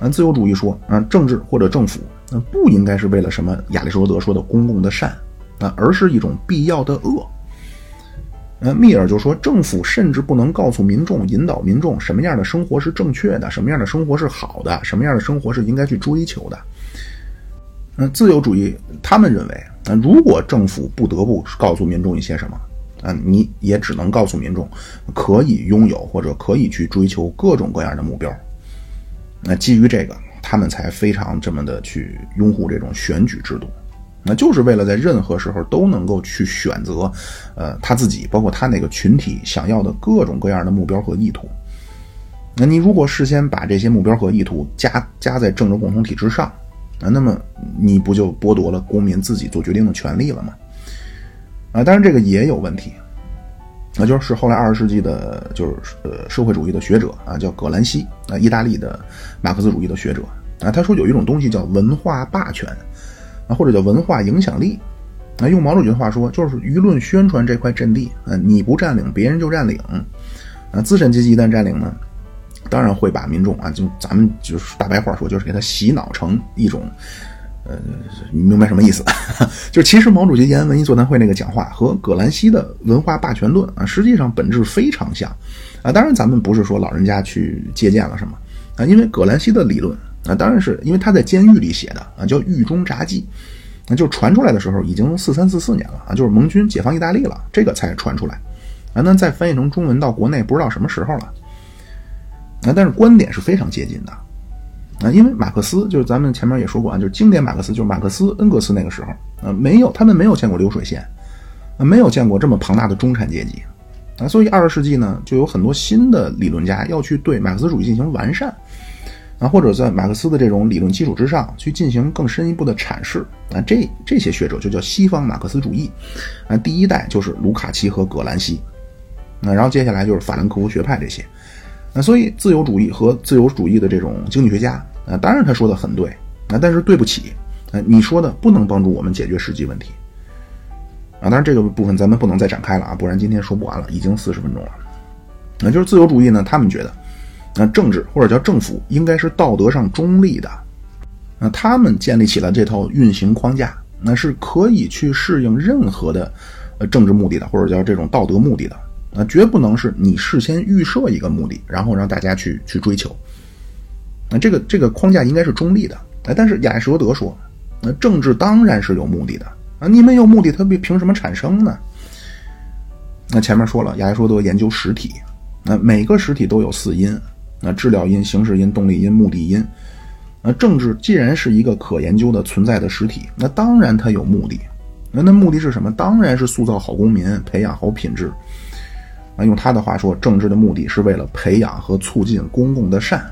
啊，自由主义说啊，政治或者政府那不应该是为了什么亚里士多德说的公共的善啊，而是一种必要的恶。呃，密尔就说，政府甚至不能告诉民众、引导民众什么样的生活是正确的，什么样的生活是好的，什么样的生活是应该去追求的。嗯，自由主义他们认为，啊，如果政府不得不告诉民众一些什么，啊，你也只能告诉民众，可以拥有或者可以去追求各种各样的目标。那基于这个，他们才非常这么的去拥护这种选举制度。那就是为了在任何时候都能够去选择，呃，他自己包括他那个群体想要的各种各样的目标和意图。那你如果事先把这些目标和意图加加在政治共同体之上，啊，那么你不就剥夺了公民自己做决定的权利了吗？啊，当然这个也有问题，那就是后来二十世纪的，就是呃社会主义的学者啊，叫葛兰西啊，意大利的马克思主义的学者啊，他说有一种东西叫文化霸权。啊，或者叫文化影响力，啊，用毛主席的话说，就是舆论宣传这块阵地，啊，你不占领，别人就占领，啊，资产阶级一旦占领呢，当然会把民众啊，就咱们就是大白话说，就是给他洗脑成一种，呃，你明白什么意思？就其实毛主席延安文艺座谈会那个讲话和葛兰西的文化霸权论啊，实际上本质非常像，啊，当然咱们不是说老人家去借鉴了什么，啊，因为葛兰西的理论。那当然是因为他在监狱里写的啊，叫《狱中札记》，那就传出来的时候已经四三四四年了啊，就是盟军解放意大利了，这个才传出来啊。那再翻译成中文到国内，不知道什么时候了啊。但是观点是非常接近的啊，因为马克思就是咱们前面也说过啊，就是经典马克思，就是马克思、恩格斯那个时候啊，没有他们没有见过流水线啊，没有见过这么庞大的中产阶级啊，所以二十世纪呢，就有很多新的理论家要去对马克思主义进行完善。啊，或者在马克思的这种理论基础之上去进行更深一步的阐释啊，这这些学者就叫西方马克思主义啊。第一代就是卢卡奇和葛兰西，那然后接下来就是法兰克福学派这些。那所以自由主义和自由主义的这种经济学家啊，当然他说的很对啊，但是对不起啊，你说的不能帮助我们解决实际问题啊。当然这个部分咱们不能再展开了啊，不然今天说不完了，已经四十分钟了。那就是自由主义呢，他们觉得。那政治或者叫政府应该是道德上中立的，那他们建立起了这套运行框架，那是可以去适应任何的呃政治目的的，或者叫这种道德目的的，那绝不能是你事先预设一个目的，然后让大家去去追求。那这个这个框架应该是中立的，哎，但是亚里士多德说，那政治当然是有目的的啊，你没有目的，它凭什么产生呢？那前面说了，亚里士多德研究实体，那每个实体都有四因。那质料因、形式因、动力因、目的因，那政治既然是一个可研究的存在的实体，那当然它有目的。那那目的是什么？当然是塑造好公民，培养好品质。啊，用他的话说，政治的目的是为了培养和促进公共的善。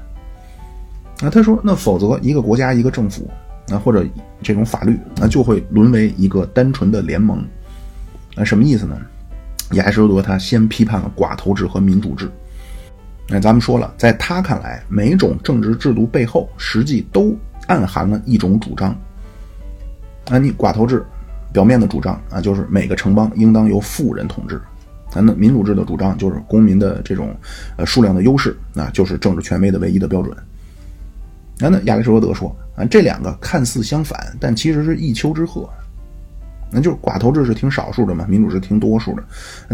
那，他说，那否则一个国家、一个政府，啊或者这种法律，那就会沦为一个单纯的联盟。那什么意思呢？亚里士多德他先批判了寡头制和民主制。那咱们说了，在他看来，每种政治制度背后实际都暗含了一种主张。啊，你寡头制表面的主张啊，就是每个城邦应当由富人统治；啊，那民主制的主张就是公民的这种呃数量的优势，那就是政治权威的唯一的标准。那那亚里士多德说啊，这两个看似相反，但其实是一丘之貉。那就是寡头制是挺少数的嘛，民主制挺多数的。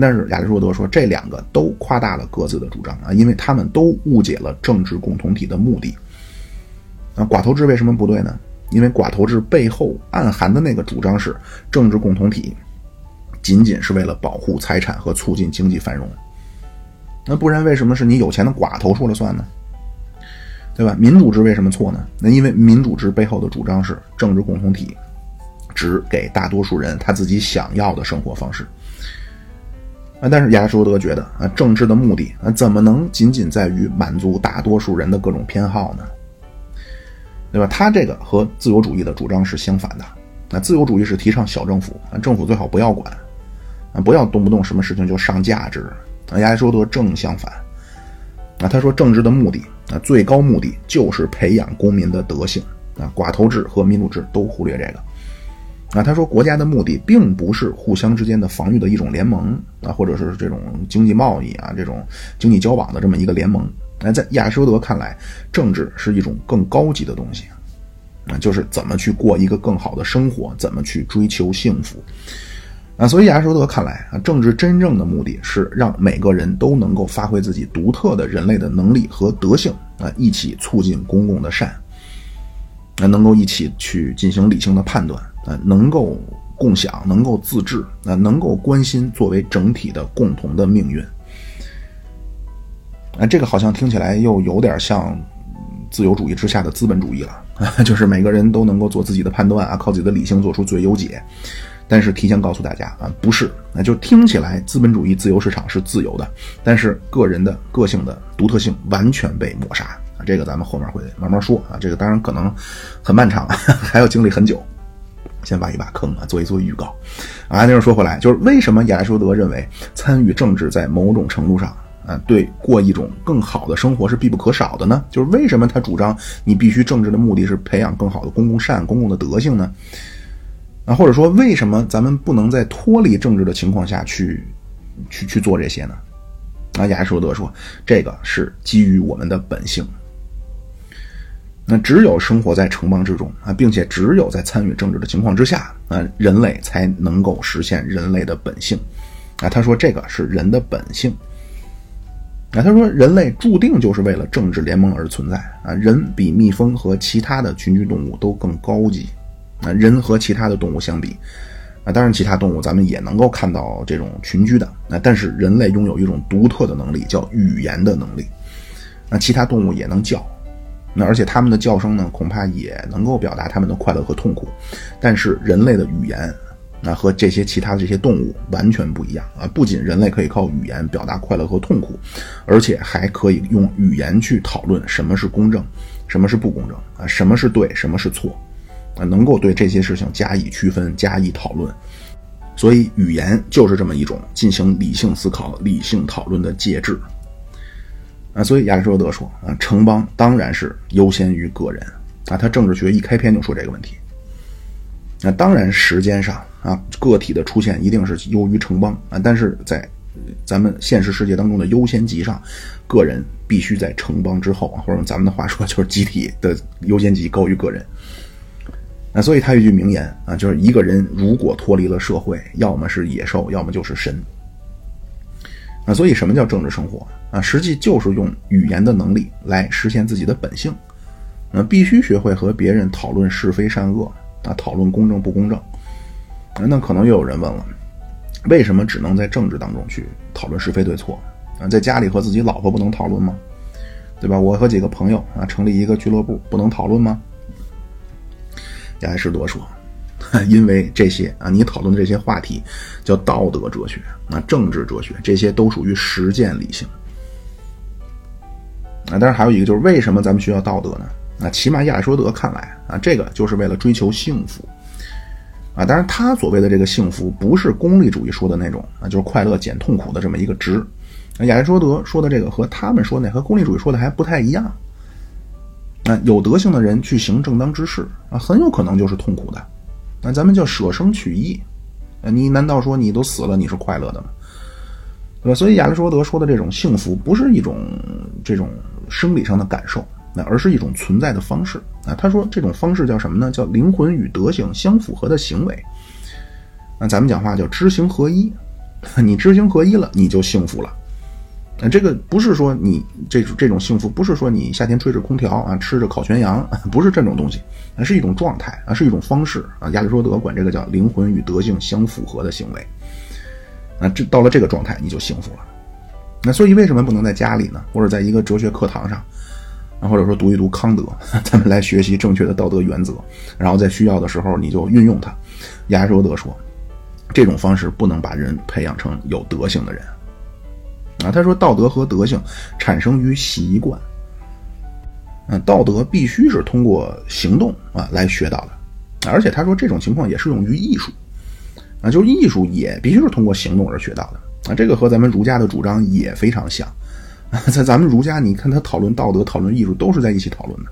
但是亚里士多德说，这两个都夸大了各自的主张啊，因为他们都误解了政治共同体的目的。那，寡头制为什么不对呢？因为寡头制背后暗含的那个主张是政治共同体仅仅是为了保护财产和促进经济繁荣。那不然为什么是你有钱的寡头说了算呢？对吧？民主制为什么错呢？那因为民主制背后的主张是政治共同体。只给大多数人他自己想要的生活方式啊！但是亚里士多德觉得啊，政治的目的啊，怎么能仅仅在于满足大多数人的各种偏好呢？对吧？他这个和自由主义的主张是相反的。那自由主义是提倡小政府啊，政府最好不要管啊，不要动不动什么事情就上价值啊。亚里士多德正相反啊，他说政治的目的啊，最高目的就是培养公民的德性啊。寡头制和民主制都忽略这个。啊，他说国家的目的并不是互相之间的防御的一种联盟啊，或者是这种经济贸易啊，这种经济交往的这么一个联盟。那在亚里士多德看来，政治是一种更高级的东西，啊，就是怎么去过一个更好的生活，怎么去追求幸福。啊，所以亚里士多德看来啊，政治真正的目的是让每个人都能够发挥自己独特的人类的能力和德性啊，一起促进公共的善，那，能够一起去进行理性的判断。呃，能够共享，能够自治，啊，能够关心作为整体的共同的命运，啊，这个好像听起来又有点像自由主义之下的资本主义了，就是每个人都能够做自己的判断啊，靠自己的理性做出最优解。但是提前告诉大家啊，不是，那就听起来资本主义自由市场是自由的，但是个人的个性的独特性完全被抹杀啊，这个咱们后面会慢慢说啊，这个当然可能很漫长，还要经历很久。先挖一把坑啊，做一做预告，啊，那又说回来，就是为什么亚里士多德认为参与政治在某种程度上啊，对过一种更好的生活是必不可少的呢？就是为什么他主张你必须政治的目的是培养更好的公共善、公共的德性呢？啊，或者说为什么咱们不能在脱离政治的情况下去去去做这些呢？啊，亚里士多德说，这个是基于我们的本性。那只有生活在城邦之中啊，并且只有在参与政治的情况之下啊，人类才能够实现人类的本性啊。他说这个是人的本性啊。他说人类注定就是为了政治联盟而存在啊。人比蜜蜂和其他的群居动物都更高级啊。人和其他的动物相比啊，当然其他动物咱们也能够看到这种群居的啊，但是人类拥有一种独特的能力，叫语言的能力。那其他动物也能叫。那而且他们的叫声呢，恐怕也能够表达他们的快乐和痛苦，但是人类的语言，那和这些其他的这些动物完全不一样啊！不仅人类可以靠语言表达快乐和痛苦，而且还可以用语言去讨论什么是公正，什么是不公正啊，什么是对，什么是错，啊，能够对这些事情加以区分、加以讨论。所以语言就是这么一种进行理性思考、理性讨论的介质。啊，所以亚里士多德说啊，城邦当然是优先于个人啊。他政治学一开篇就说这个问题。那当然，时间上啊，个体的出现一定是优于城邦啊。但是在咱们现实世界当中的优先级上，个人必须在城邦之后啊，或者用咱们的话说，就是集体的优先级高于个人。那所以他有一句名言啊，就是一个人如果脱离了社会，要么是野兽，要么就是神。那所以什么叫政治生活？啊，实际就是用语言的能力来实现自己的本性。那必须学会和别人讨论是非善恶啊，讨论公正不公正。那可能又有人问了，为什么只能在政治当中去讨论是非对错啊？在家里和自己老婆不能讨论吗？对吧？我和几个朋友啊，成立一个俱乐部，不能讨论吗？亚里士多说，因为这些啊，你讨论的这些话题叫道德哲学啊，政治哲学，这些都属于实践理性啊。当然还有一个就是为什么咱们需要道德呢？啊，起码亚里士多德看来啊，这个就是为了追求幸福啊。当然他所谓的这个幸福，不是功利主义说的那种啊，就是快乐减痛苦的这么一个值。亚里士多德说的这个和他们说的和功利主义说的还不太一样。那有德性的人去行正当之事啊，很有可能就是痛苦的。那咱们叫舍生取义，你难道说你都死了你是快乐的吗？对吧？所以亚里士多德说的这种幸福，不是一种这种生理上的感受，那而是一种存在的方式啊。他说这种方式叫什么呢？叫灵魂与德性相符合的行为。那咱们讲话叫知行合一，你知行合一了，你就幸福了。啊，这个不是说你这这种幸福，不是说你夏天吹着空调啊，吃着烤全羊，不是这种东西，啊，是一种状态啊，是一种方式啊。亚里士多德管这个叫灵魂与德性相符合的行为。那，这到了这个状态，你就幸福了。那所以为什么不能在家里呢？或者在一个哲学课堂上，啊，或者说读一读康德，咱们来学习正确的道德原则，然后在需要的时候你就运用它。亚里士多德说，这种方式不能把人培养成有德性的人。啊，他说道德和德性产生于习惯。嗯，道德必须是通过行动啊来学到的，而且他说这种情况也适用于艺术。啊，就是艺术也必须是通过行动而学到的。啊，这个和咱们儒家的主张也非常像。在咱们儒家，你看他讨论道德、讨论艺术都是在一起讨论的。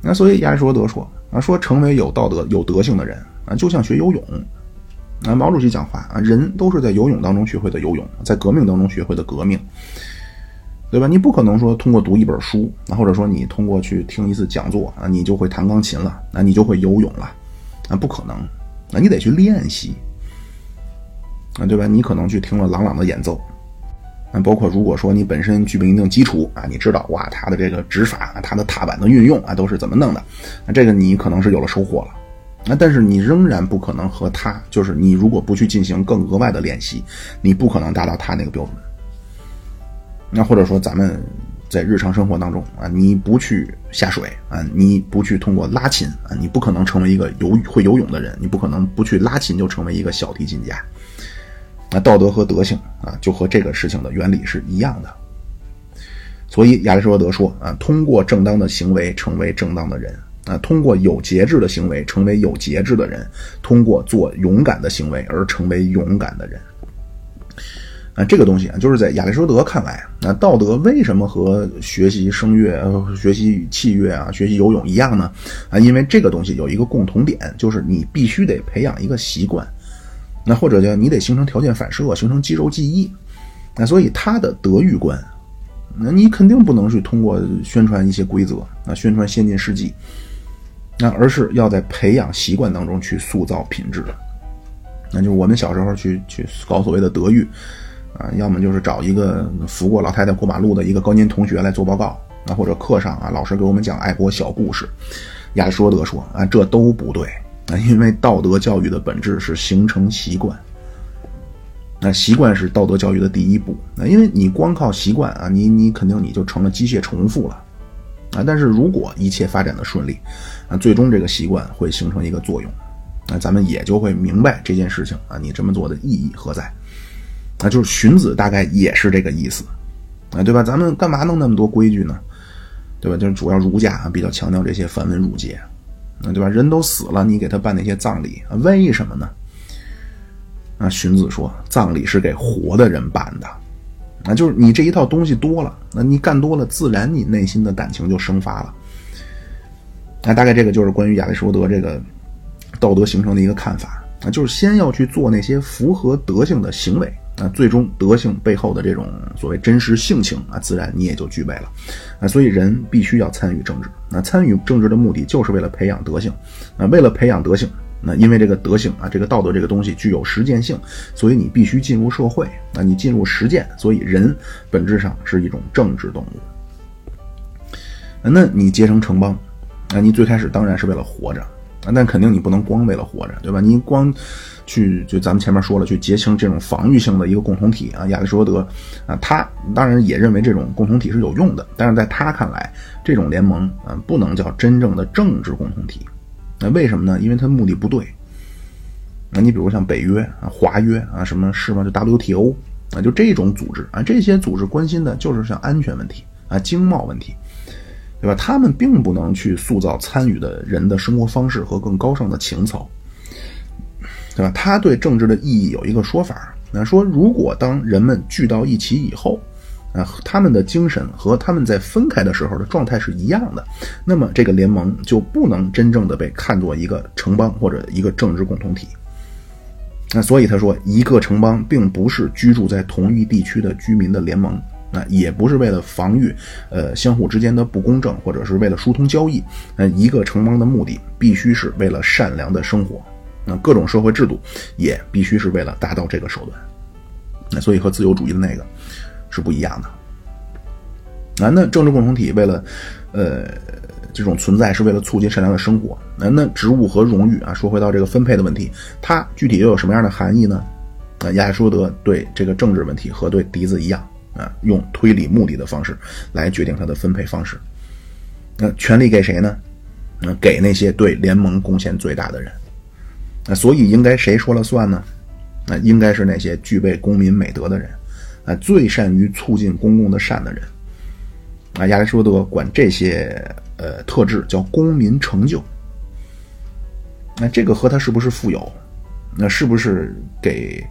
那所以亚里士多德说啊，说成为有道德、有德性的人啊，就像学游泳。啊，毛主席讲话啊，人都是在游泳当中学会的游泳，在革命当中学会的革命，对吧？你不可能说通过读一本书，啊，或者说你通过去听一次讲座啊，你就会弹钢琴了，啊，你就会游泳了，啊，不可能，啊，你得去练习，啊，对吧？你可能去听了郎朗的演奏，啊，包括如果说你本身具备一定基础啊，你知道哇，他的这个指法啊，他的踏板的运用啊，都是怎么弄的，那这个你可能是有了收获了。那但是你仍然不可能和他，就是你如果不去进行更额外的练习，你不可能达到他那个标准。那或者说咱们在日常生活当中啊，你不去下水啊，你不去通过拉琴啊，你不可能成为一个游会游泳的人，你不可能不去拉琴就成为一个小提琴家。那道德和德性啊，就和这个事情的原理是一样的。所以亚里士多德说啊，通过正当的行为成为正当的人。啊，通过有节制的行为成为有节制的人，通过做勇敢的行为而成为勇敢的人。啊，这个东西啊，就是在亚里士多德看来，那道德为什么和学习声乐、学习器乐啊、学习游泳一样呢？啊，因为这个东西有一个共同点，就是你必须得培养一个习惯，那或者叫你得形成条件反射，形成肌肉记忆。那所以他的德育观，那你肯定不能去通过宣传一些规则，啊，宣传先进事迹。那而是要在培养习惯当中去塑造品质，那就是我们小时候去去搞所谓的德育，啊，要么就是找一个扶过老太太过马路的一个高年同学来做报告，啊，或者课上啊老师给我们讲爱国小故事。亚里士多德说啊，这都不对啊，因为道德教育的本质是形成习惯，那习惯是道德教育的第一步。那因为你光靠习惯啊，你你肯定你就成了机械重复了。啊，但是如果一切发展的顺利，那，最终这个习惯会形成一个作用，那咱们也就会明白这件事情啊，你这么做的意义何在？啊，就是荀子大概也是这个意思，啊，对吧？咱们干嘛弄那么多规矩呢？对吧？就是主要儒家啊比较强调这些繁文缛节，啊，对吧？人都死了，你给他办那些葬礼，为什么呢？啊，荀子说，葬礼是给活的人办的。啊，就是你这一套东西多了，那你干多了，自然你内心的感情就生发了。那大概这个就是关于亚里士多德这个道德形成的一个看法啊，就是先要去做那些符合德性的行为啊，最终德性背后的这种所谓真实性情啊，自然你也就具备了啊。所以人必须要参与政治，那参与政治的目的就是为了培养德性啊，为了培养德性。那因为这个德性啊，这个道德这个东西具有实践性，所以你必须进入社会。啊你进入实践，所以人本质上是一种政治动物。那你结成城邦，啊，你最开始当然是为了活着，啊，但肯定你不能光为了活着，对吧？你光去就咱们前面说了，去结成这种防御性的一个共同体啊，亚里士多德啊，他当然也认为这种共同体是有用的，但是在他看来，这种联盟啊，不能叫真正的政治共同体。那为什么呢？因为它目的不对。那你比如像北约啊、华约啊，什么是吗？就 WTO 啊，就这种组织啊，这些组织关心的就是像安全问题啊、经贸问题，对吧？他们并不能去塑造参与的人的生活方式和更高尚的情操，对吧？他对政治的意义有一个说法，那说如果当人们聚到一起以后。啊，他们的精神和他们在分开的时候的状态是一样的，那么这个联盟就不能真正的被看作一个城邦或者一个政治共同体。那所以他说，一个城邦并不是居住在同一地区的居民的联盟，那也不是为了防御呃相互之间的不公正，或者是为了疏通交易。那一个城邦的目的必须是为了善良的生活，那各种社会制度也必须是为了达到这个手段。那所以和自由主义的那个。是不一样的。那那政治共同体为了，呃，这种存在是为了促进善良的生活。那那职务和荣誉啊，说回到这个分配的问题，它具体又有什么样的含义呢？那，亚里士多德对这个政治问题和对笛子一样啊，用推理目的的方式来决定它的分配方式。那权力给谁呢？那给那些对联盟贡献最大的人。那所以应该谁说了算呢？那应该是那些具备公民美德的人。啊，最善于促进公共的善的人，啊，亚里士多德管这些呃特质叫公民成就。那这个和他是不是富有，那是不是给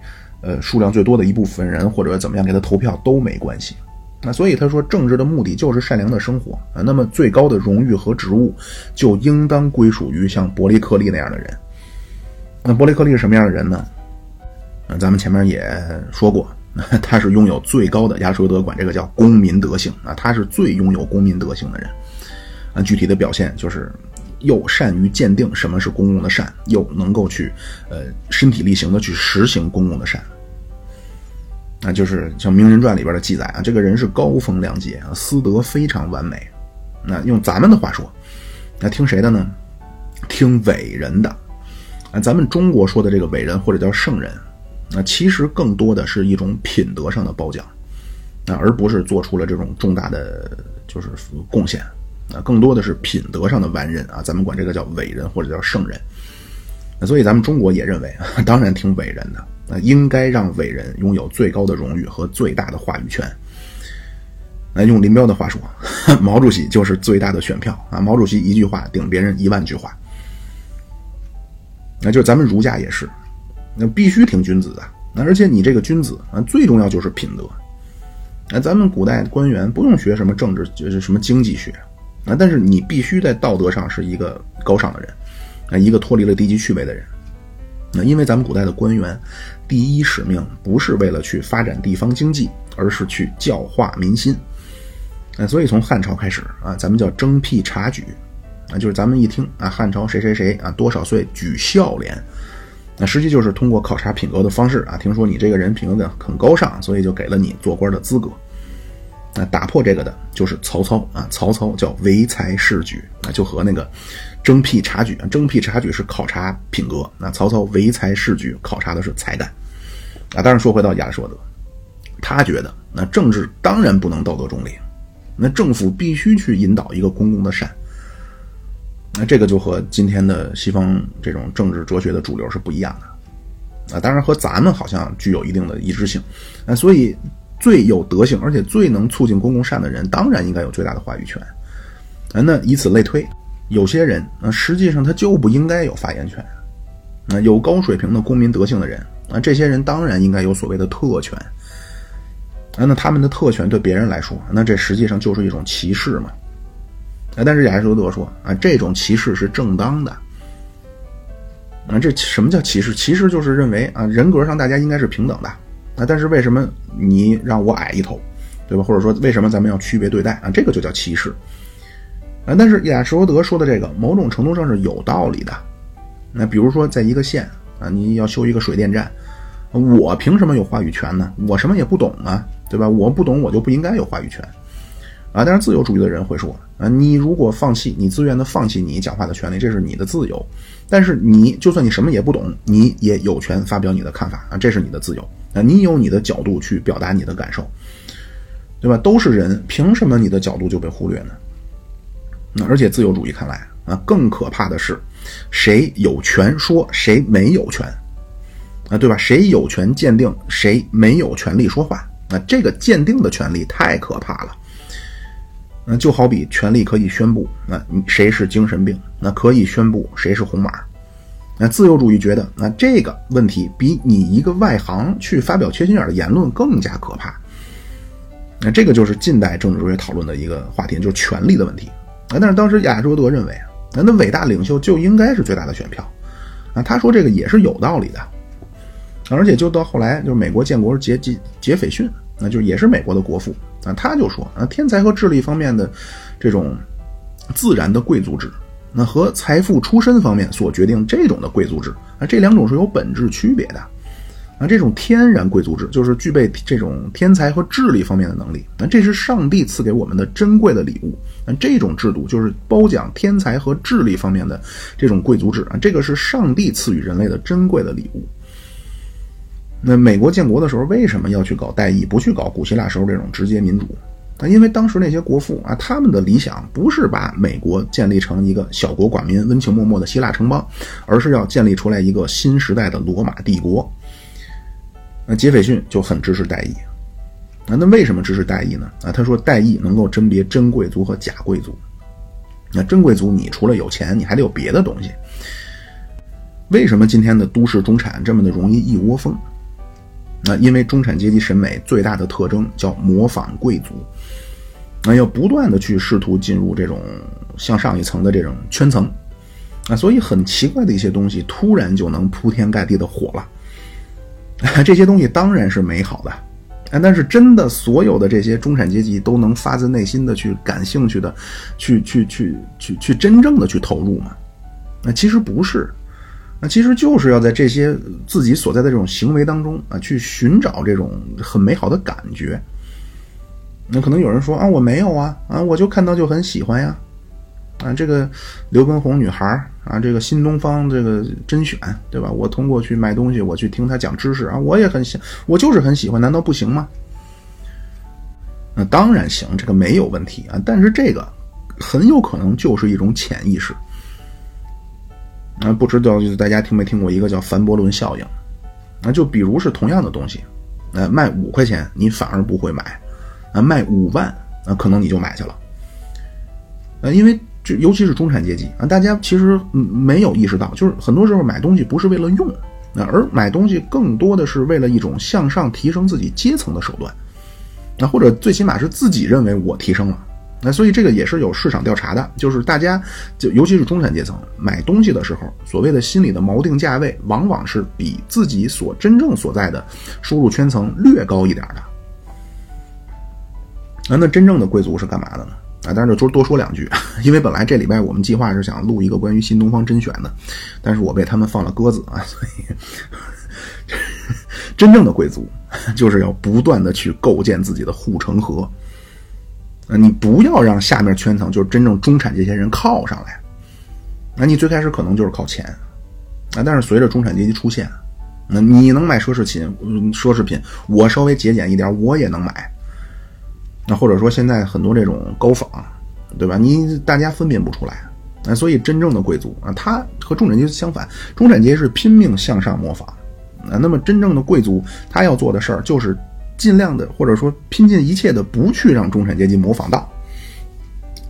呃数量最多的一部分人或者怎么样给他投票都没关系。那所以他说，政治的目的就是善良的生活啊。那么最高的荣誉和职务就应当归属于像伯利克利那样的人。那伯利克利是什么样的人呢？啊，咱们前面也说过。他是拥有最高的，亚述德管这个叫公民德性啊，他是最拥有公民德性的人。啊，具体的表现就是又善于鉴定什么是公共的善，又能够去呃身体力行的去实行公共的善。那就是像《名人传》里边的记载啊，这个人是高风亮节啊，私德非常完美。那用咱们的话说，那听谁的呢？听伟人的。啊，咱们中国说的这个伟人或者叫圣人。那其实更多的是一种品德上的褒奖，啊，而不是做出了这种重大的就是贡献，啊，更多的是品德上的完人啊，咱们管这个叫伟人或者叫圣人。那所以咱们中国也认为，当然挺伟人的，啊，应该让伟人拥有最高的荣誉和最大的话语权。那用林彪的话说，毛主席就是最大的选票啊，毛主席一句话顶别人一万句话。那就咱们儒家也是。那必须听君子的，那而且你这个君子啊，最重要就是品德。那咱们古代官员不用学什么政治，就是什么经济学啊，但是你必须在道德上是一个高尚的人，啊，一个脱离了低级趣味的人。那因为咱们古代的官员，第一使命不是为了去发展地方经济，而是去教化民心。那所以从汉朝开始啊，咱们叫征辟察举，啊，就是咱们一听啊，汉朝谁谁谁啊，多少岁举孝廉。那实际就是通过考察品格的方式啊，听说你这个人品格很高尚，所以就给了你做官的资格。那打破这个的就是曹操啊，曹操叫唯才是举，那就和那个征辟察举啊，征辟察举是考察品格，那曹操唯才是举考察的是才干啊。当然说回到亚里士多德，他觉得那政治当然不能道德中立，那政府必须去引导一个公共的善。那这个就和今天的西方这种政治哲学的主流是不一样的，啊，当然和咱们好像具有一定的一致性，啊，所以最有德性而且最能促进公共善的人，当然应该有最大的话语权，啊，那以此类推，有些人啊，实际上他就不应该有发言权，啊，有高水平的公民德性的人，啊，这些人当然应该有所谓的特权，啊，那他们的特权对别人来说，那这实际上就是一种歧视嘛。啊，但是亚里士多德说啊，这种歧视是正当的。啊，这什么叫歧视？歧视就是认为啊，人格上大家应该是平等的。啊，但是为什么你让我矮一头，对吧？或者说为什么咱们要区别对待啊？这个就叫歧视。啊，但是亚里士多德说的这个，某种程度上是有道理的。那比如说，在一个县啊，你要修一个水电站，我凭什么有话语权呢？我什么也不懂啊，对吧？我不懂，我就不应该有话语权。啊，但是自由主义的人会说啊，你如果放弃，你自愿的放弃你讲话的权利，这是你的自由。但是你就算你什么也不懂，你也有权发表你的看法啊，这是你的自由啊，你有你的角度去表达你的感受，对吧？都是人，凭什么你的角度就被忽略呢？那而且自由主义看来啊，更可怕的是，谁有权说谁没有权，啊，对吧？谁有权鉴定，谁没有权利说话？那这个鉴定的权利太可怕了。那就好比权利可以宣布，那谁是精神病？那可以宣布谁是红码。那自由主义觉得，那这个问题比你一个外行去发表缺心眼的言论更加可怕。那这个就是近代政治哲学讨论的一个话题，就是权力的问题。啊，但是当时亚里士多德认为啊，那伟大领袖就应该是最大的选票。啊，他说这个也是有道理的。而且就到后来，就是美国建国杰杰杰斐逊，那就也是美国的国父啊，他就说啊，天才和智力方面的这种自然的贵族制，那和财富出身方面所决定这种的贵族制啊，这两种是有本质区别的。啊，这种天然贵族制就是具备这种天才和智力方面的能力，那这是上帝赐给我们的珍贵的礼物。那这种制度就是褒奖天才和智力方面的这种贵族制啊，这个是上帝赐予人类的珍贵的礼物。那美国建国的时候为什么要去搞代议，不去搞古希腊时候这种直接民主？那因为当时那些国父啊，他们的理想不是把美国建立成一个小国寡民、温情脉脉的希腊城邦，而是要建立出来一个新时代的罗马帝国。那杰斐逊就很支持代议，啊，那为什么支持代议呢？啊，他说代议能够甄别真贵族和假贵族。那真贵族，你除了有钱，你还得有别的东西。为什么今天的都市中产这么的容易一窝蜂？那因为中产阶级审美最大的特征叫模仿贵族，那要不断的去试图进入这种向上一层的这种圈层，啊，所以很奇怪的一些东西突然就能铺天盖地的火了。这些东西当然是美好的，啊，但是真的所有的这些中产阶级都能发自内心的去感兴趣的，去去去去去真正的去投入吗？那其实不是，那其实就是要在这些自己所在的这种行为当中啊，去寻找这种很美好的感觉。那可能有人说啊，我没有啊，啊，我就看到就很喜欢呀。啊，这个刘畊宏女孩啊，这个新东方这个甄选，对吧？我通过去买东西，我去听他讲知识啊，我也很喜，我就是很喜欢，难道不行吗？那当然行，这个没有问题啊。但是这个很有可能就是一种潜意识。啊，不知道就是大家听没听过一个叫凡伯伦效应？啊就比如是同样的东西，呃，卖五块钱你反而不会买，啊，卖五万啊，可能你就买去了，呃，因为这。尤其是中产阶级啊，大家其实没有意识到，就是很多时候买东西不是为了用，而买东西更多的是为了一种向上提升自己阶层的手段，那或者最起码是自己认为我提升了，那所以这个也是有市场调查的，就是大家就尤其是中产阶层买东西的时候，所谓的心理的锚定价位，往往是比自己所真正所在的收入圈层略高一点的。那那真正的贵族是干嘛的呢？啊，但是就多说两句，因为本来这礼拜我们计划是想录一个关于新东方甄选的，但是我被他们放了鸽子啊，所以 真正的贵族就是要不断的去构建自己的护城河，啊，你不要让下面圈层就是真正中产这些人靠上来，那你最开始可能就是靠钱，啊，但是随着中产阶级出现，那你能买奢侈品，奢侈品，我稍微节俭一点，我也能买。那或者说现在很多这种高仿，对吧？你大家分辨不出来，那所以真正的贵族啊，他和中产阶级相反，中产阶级是拼命向上模仿，啊，那么真正的贵族他要做的事儿就是尽量的或者说拼尽一切的不去让中产阶级模仿到，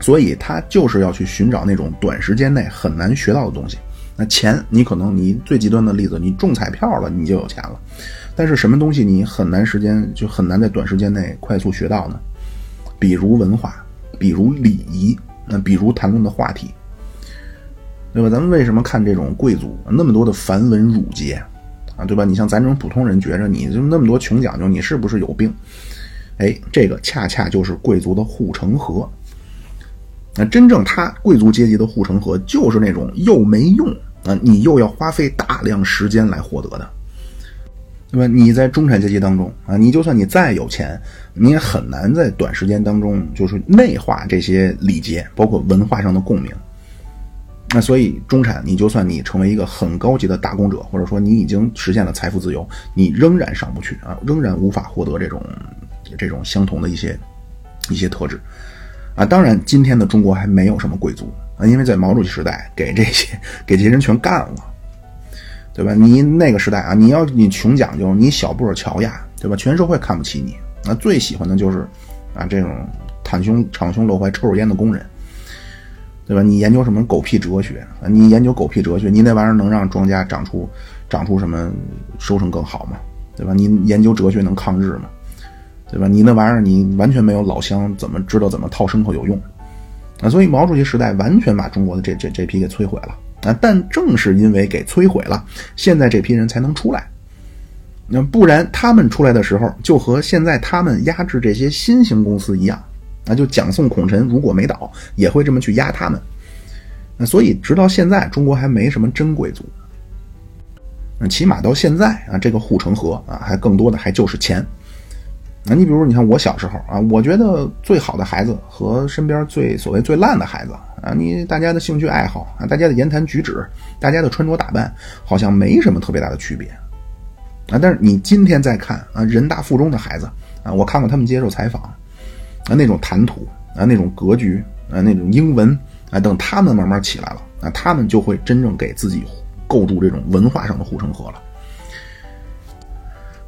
所以他就是要去寻找那种短时间内很难学到的东西。那钱，你可能你最极端的例子，你中彩票了，你就有钱了，但是什么东西你很难时间就很难在短时间内快速学到呢？比如文化，比如礼仪，那比如谈论的话题，对吧？咱们为什么看这种贵族那么多的繁文缛节啊，对吧？你像咱这种普通人，觉着你就那么多穷讲究，你是不是有病？哎，这个恰恰就是贵族的护城河。那真正他贵族阶级的护城河，就是那种又没用啊，你又要花费大量时间来获得的。对吧？你在中产阶级当中啊，你就算你再有钱，你也很难在短时间当中就是内化这些礼节，包括文化上的共鸣。那所以中产，你就算你成为一个很高级的打工者，或者说你已经实现了财富自由，你仍然上不去啊，仍然无法获得这种这种相同的一些一些特质啊，当然今天的中国还没有什么贵族啊，因为在毛主席时代给这些给这些人全干了，对吧？你那个时代啊，你要你穷讲究，你小布尔乔亚，对吧？全社会看不起你，那最喜欢的就是啊这种袒胸敞胸露怀抽着烟的工人，对吧？你研究什么狗屁哲学？你研究狗屁哲学，你那玩意儿能让庄稼长出长出什么收成更好吗？对吧？你研究哲学能抗日吗？对吧？你那玩意儿，你完全没有老乡，怎么知道怎么套牲口有用？啊，所以毛主席时代完全把中国的这这这批给摧毁了啊！但正是因为给摧毁了，现在这批人才能出来。那不然他们出来的时候，就和现在他们压制这些新型公司一样，那就蒋宋孔陈如果没倒，也会这么去压他们。那所以直到现在，中国还没什么真贵族。起码到现在啊，这个护城河啊，还更多的还就是钱。那你比如，你看我小时候啊，我觉得最好的孩子和身边最所谓最烂的孩子啊，你大家的兴趣爱好啊，大家的言谈举止，大家的穿着打扮，好像没什么特别大的区别啊。但是你今天再看啊，人大附中的孩子啊，我看过他们接受采访啊，那种谈吐啊，那种格局啊，那种英文啊，等他们慢慢起来了啊，他们就会真正给自己构筑这种文化上的护城河了。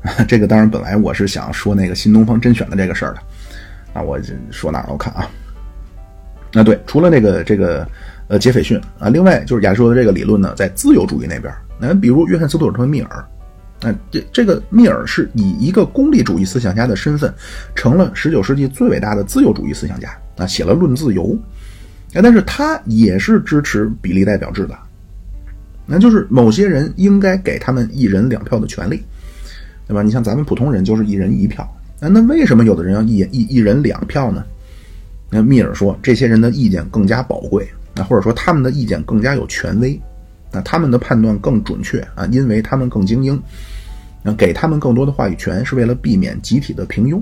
这个当然，本来我是想说那个新东方甄选的这个事儿的，啊，我说哪儿了？我看啊，那对，除了那个这个呃杰斐逊啊，另外就是亚里士多德这个理论呢，在自由主义那边，那比如约翰斯图尔特密尔，啊这这个密尔是以一个功利主义思想家的身份，成了十九世纪最伟大的自由主义思想家啊，写了《论自由》，啊，但是他也是支持比例代表制的，那就是某些人应该给他们一人两票的权利。对吧？你像咱们普通人就是一人一票，那那为什么有的人要一一一人两票呢？那密尔说，这些人的意见更加宝贵，那或者说他们的意见更加有权威，那他们的判断更准确啊，因为他们更精英，那给他们更多的话语权是为了避免集体的平庸。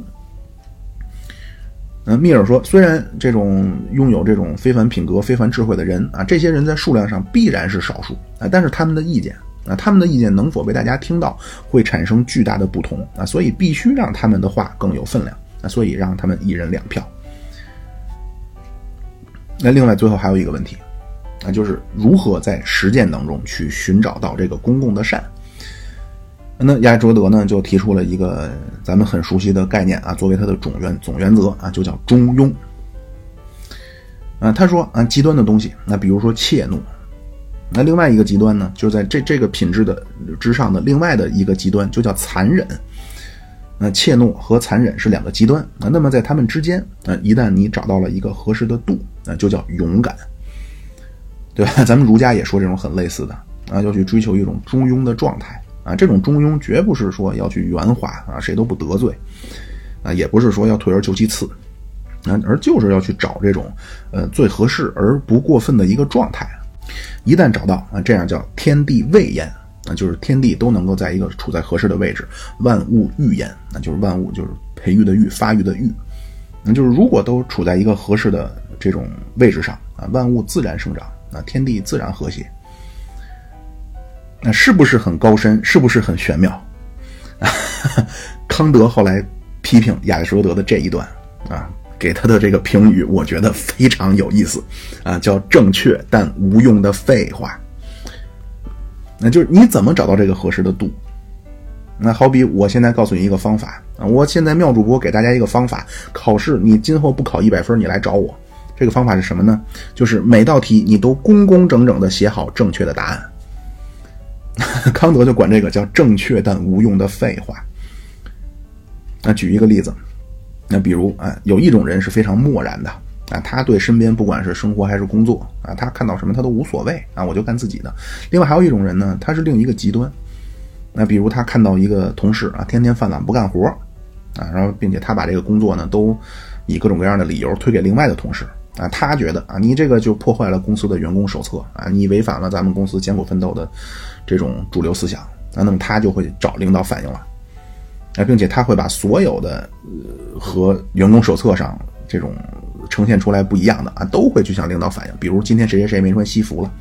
嗯，密尔说，虽然这种拥有这种非凡品格、非凡智慧的人啊，这些人在数量上必然是少数啊，但是他们的意见。那他们的意见能否被大家听到，会产生巨大的不同啊！所以必须让他们的话更有分量啊！所以让他们一人两票。那另外最后还有一个问题，啊，就是如何在实践当中去寻找到这个公共的善？那亚里士多德呢就提出了一个咱们很熟悉的概念啊，作为他的总原总原则啊，就叫中庸。啊，他说啊，极端的东西，那比如说怯懦。那另外一个极端呢，就是在这这个品质的之上的另外的一个极端，就叫残忍。那怯懦和残忍是两个极端啊。那么在他们之间，啊，一旦你找到了一个合适的度，那就叫勇敢，对吧？咱们儒家也说这种很类似的啊，要去追求一种中庸的状态啊。这种中庸绝不是说要去圆滑啊，谁都不得罪啊，也不是说要退而求其次啊，而就是要去找这种呃最合适而不过分的一个状态。一旦找到啊，这样叫天地未焉啊，就是天地都能够在一个处在合适的位置，万物育焉，那就是万物就是培育的育，发育的育，那就是如果都处在一个合适的这种位置上啊，万物自然生长，那天地自然和谐。那是不是很高深？是不是很玄妙？康德后来批评亚里士多德的这一段啊。给他的这个评语，我觉得非常有意思，啊，叫正确但无用的废话。那就是你怎么找到这个合适的度？那好比我现在告诉你一个方法啊，我现在妙主播给大家一个方法，考试你今后不考一百分，你来找我。这个方法是什么呢？就是每道题你都工工整整的写好正确的答案。康德就管这个叫正确但无用的废话。那举一个例子。那比如啊，有一种人是非常漠然的啊，他对身边不管是生活还是工作啊，他看到什么他都无所谓啊，我就干自己的。另外还有一种人呢，他是另一个极端。那比如他看到一个同事啊，天天犯懒不干活啊，然后并且他把这个工作呢都以各种各样的理由推给另外的同事啊，他觉得啊，你这个就破坏了公司的员工手册啊，你违反了咱们公司艰苦奋斗的这种主流思想啊，那么他就会找领导反映了。啊，并且他会把所有的呃和员工手册上这种呈现出来不一样的啊，都会去向领导反映。比如今天谁谁谁没穿西服了，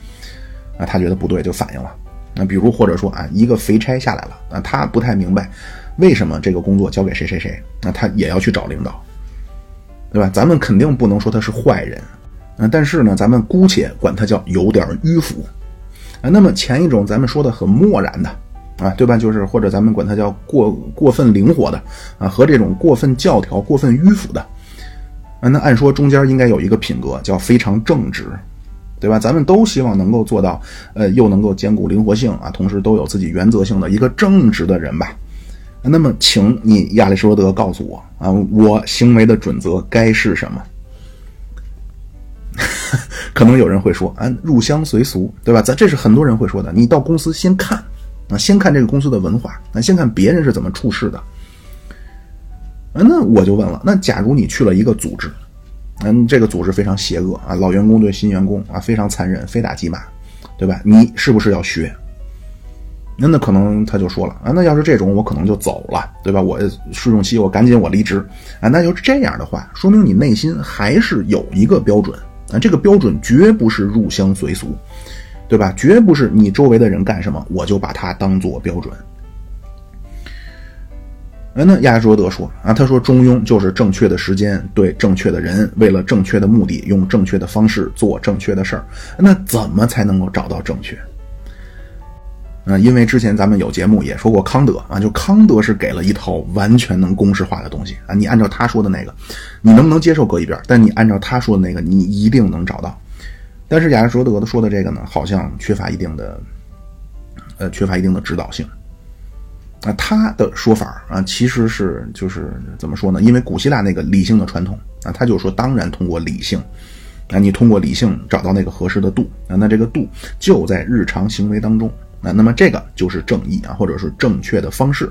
啊，他觉得不对就反映了。那比如或者说啊，一个肥差下来了，啊，他不太明白为什么这个工作交给谁谁谁，那他也要去找领导。对吧？咱们肯定不能说他是坏人，啊，但是呢，咱们姑且管他叫有点迂腐，啊，那么前一种咱们说的很漠然的，啊，对吧？就是或者咱们管他叫过过分灵活的，啊，和这种过分教条、过分迂腐的，啊，那按说中间应该有一个品格叫非常正直，对吧？咱们都希望能够做到，呃，又能够兼顾灵活性啊，同时都有自己原则性的一个正直的人吧。那么，请你亚里士多德告诉我啊，我行为的准则该是什么？可能有人会说啊，入乡随俗，对吧？咱这是很多人会说的。你到公司先看啊，先看这个公司的文化，啊，先看别人是怎么处事的。啊，那我就问了，那假如你去了一个组织，嗯，这个组织非常邪恶啊，老员工对新员工啊非常残忍，非打即骂，对吧？你是不是要学？那那可能他就说了啊，那要是这种我可能就走了，对吧？我试用期我赶紧我离职啊。那就这样的话，说明你内心还是有一个标准啊，这个标准绝不是入乡随俗，对吧？绝不是你周围的人干什么我就把它当做标准。哎，那亚里士多德说啊，他说中庸就是正确的时间对正确的人，为了正确的目的用正确的方式做正确的事儿。那怎么才能够找到正确？啊，因为之前咱们有节目也说过康德啊，就康德是给了一套完全能公式化的东西啊，你按照他说的那个，你能不能接受搁一边？但你按照他说的那个，你一定能找到。但是亚里士多德说的这个呢，好像缺乏一定的，呃，缺乏一定的指导性。啊，他的说法啊，其实是就是怎么说呢？因为古希腊那个理性的传统啊，他就说，当然通过理性，啊，你通过理性找到那个合适的度啊，那这个度就在日常行为当中。啊那么这个就是正义啊，或者是正确的方式。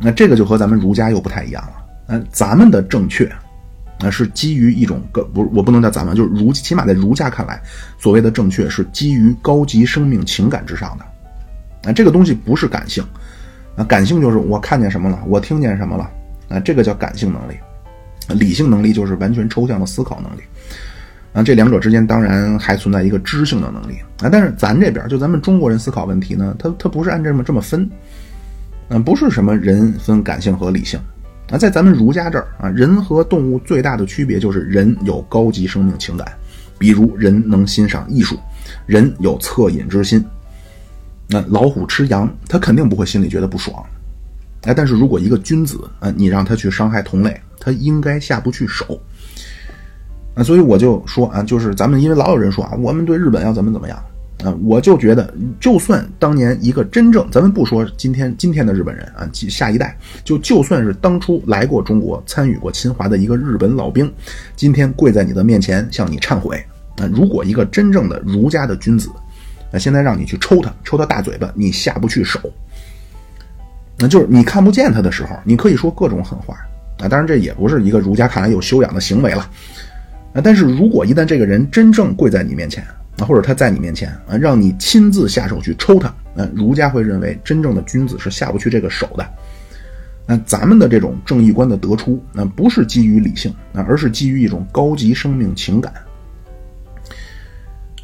那这个就和咱们儒家又不太一样了。嗯，咱们的正确，那是基于一种个不，我不能叫咱们，就是儒，起码在儒家看来，所谓的正确是基于高级生命情感之上的。啊，这个东西不是感性，啊，感性就是我看见什么了，我听见什么了，啊，这个叫感性能力。理性能力就是完全抽象的思考能力。啊，这两者之间当然还存在一个知性的能力啊，但是咱这边就咱们中国人思考问题呢，他他不是按这么这么分，嗯，不是什么人分感性和理性啊，在咱们儒家这儿啊，人和动物最大的区别就是人有高级生命情感，比如人能欣赏艺术，人有恻隐之心。那老虎吃羊，他肯定不会心里觉得不爽，哎，但是如果一个君子啊，你让他去伤害同类，他应该下不去手。啊，所以我就说啊，就是咱们因为老有人说啊，我们对日本要怎么怎么样啊，我就觉得，就算当年一个真正，咱们不说今天今天的日本人啊，下一代，就就算是当初来过中国、参与过侵华的一个日本老兵，今天跪在你的面前向你忏悔啊，如果一个真正的儒家的君子，那现在让你去抽他，抽他大嘴巴，你下不去手，那就是你看不见他的时候，你可以说各种狠话啊，当然这也不是一个儒家看来有修养的行为了。啊，但是如果一旦这个人真正跪在你面前啊，或者他在你面前啊，让你亲自下手去抽他，那儒家会认为真正的君子是下不去这个手的。那咱们的这种正义观的得出，那不是基于理性啊，而是基于一种高级生命情感。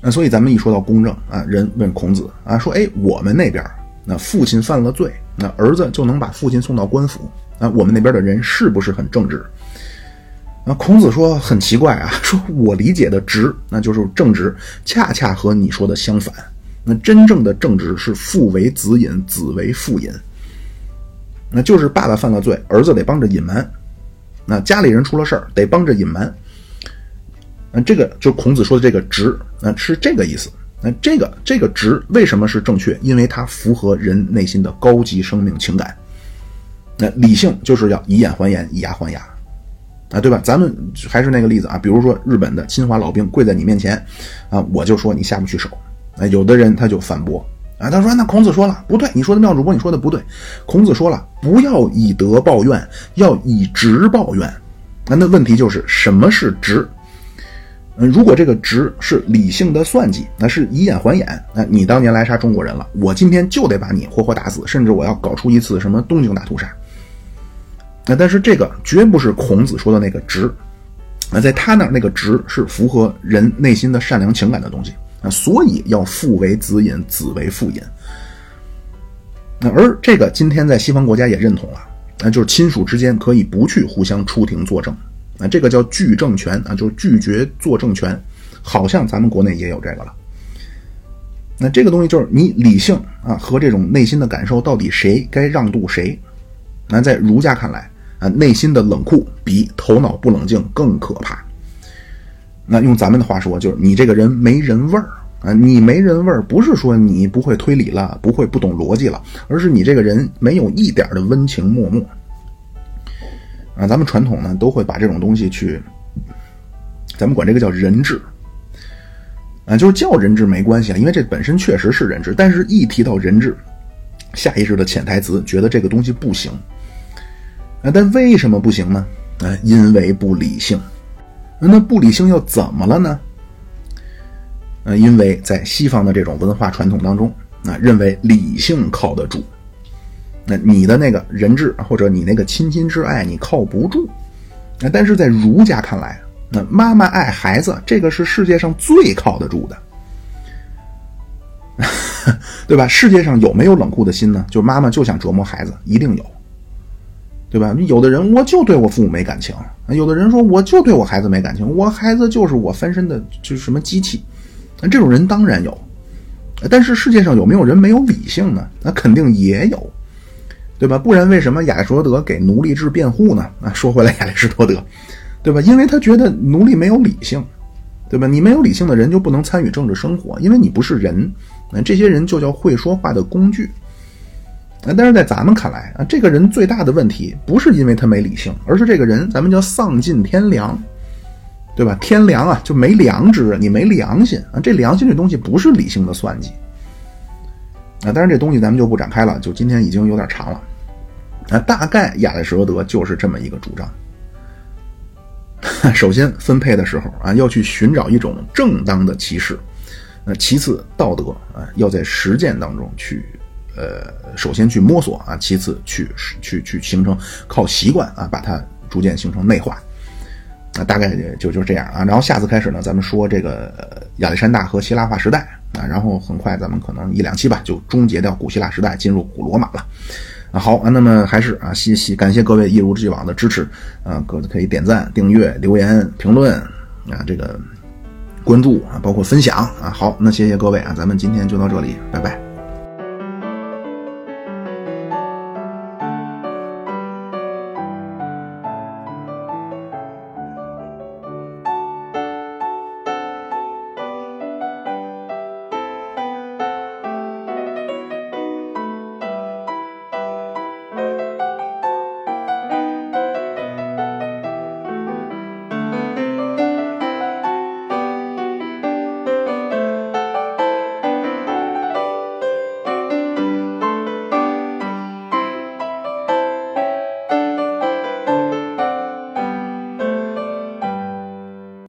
那所以咱们一说到公正啊，人问孔子啊，说哎，我们那边那父亲犯了罪，那儿子就能把父亲送到官府啊，我们那边的人是不是很正直？那，孔子说很奇怪啊，说我理解的直，那就是正直，恰恰和你说的相反。那真正的正直是父为子隐，子为父隐。那就是爸爸犯了罪，儿子得帮着隐瞒。那家里人出了事儿，得帮着隐瞒。那这个就孔子说的这个直，那是这个意思。那这个这个直为什么是正确？因为它符合人内心的高级生命情感。那理性就是要以眼还眼，以牙还牙。啊，对吧？咱们还是那个例子啊，比如说日本的侵华老兵跪在你面前，啊，我就说你下不去手。啊，有的人他就反驳，啊，他说那孔子说了不对，你说的妙主播你说的不对，孔子说了不要以德报怨，要以直报怨。那那问题就是什么是直？嗯，如果这个直是理性的算计，那是以眼还眼。那你当年来杀中国人了，我今天就得把你活活打死，甚至我要搞出一次什么东京大屠杀。那但是这个绝不是孔子说的那个直，那在他那儿那个直是符合人内心的善良情感的东西啊，所以要父为子隐，子为父隐。那而这个今天在西方国家也认同了那就是亲属之间可以不去互相出庭作证，啊，这个叫拒证权啊，就是拒绝作证权，好像咱们国内也有这个了。那这个东西就是你理性啊和这种内心的感受到底谁该让渡谁？那在儒家看来啊，内心的冷酷比头脑不冷静更可怕。那用咱们的话说，就是你这个人没人味儿啊！你没人味儿，不是说你不会推理了，不会不懂逻辑了，而是你这个人没有一点的温情脉脉啊！咱们传统呢，都会把这种东西去，咱们管这个叫人质啊，就是叫人质没关系啊，因为这本身确实是人质，但是一提到人质，下意识的潜台词觉得这个东西不行啊！但为什么不行呢？啊，因为不理性。那不理性又怎么了呢？呃，因为在西方的这种文化传统当中，啊，认为理性靠得住。那你的那个人质或者你那个亲亲之爱，你靠不住。那但是在儒家看来，那妈妈爱孩子，这个是世界上最靠得住的，对吧？世界上有没有冷酷的心呢？就妈妈就想折磨孩子，一定有。对吧？有的人我就对我父母没感情，有的人说我就对我孩子没感情，我孩子就是我翻身的，就是什么机器。那这种人当然有，但是世界上有没有人没有理性呢？那肯定也有，对吧？不然为什么亚里士多德给奴隶制辩护呢？啊，说回来，亚里士多德，对吧？因为他觉得奴隶没有理性，对吧？你没有理性的人就不能参与政治生活，因为你不是人。那这些人就叫会说话的工具。但是在咱们看来啊，这个人最大的问题不是因为他没理性，而是这个人咱们叫丧尽天良，对吧？天良啊，就没良知，你没良心啊。这良心这东西不是理性的算计啊。当然这东西咱们就不展开了，就今天已经有点长了啊。大概亚里士多德就是这么一个主张。首先分配的时候啊，要去寻找一种正当的歧视；那其次道德啊，要在实践当中去。呃，首先去摸索啊，其次去去去形成靠习惯啊，把它逐渐形成内化，啊，大概就就是这样啊。然后下次开始呢，咱们说这个亚历山大和希腊化时代啊，然后很快咱们可能一两期吧，就终结掉古希腊时代，进入古罗马了。啊，好啊，那么还是啊，谢谢感谢各位一如既往的支持啊，各位可以点赞、订阅、留言、评论啊，这个关注啊，包括分享啊。好，那谢谢各位啊，咱们今天就到这里，拜拜。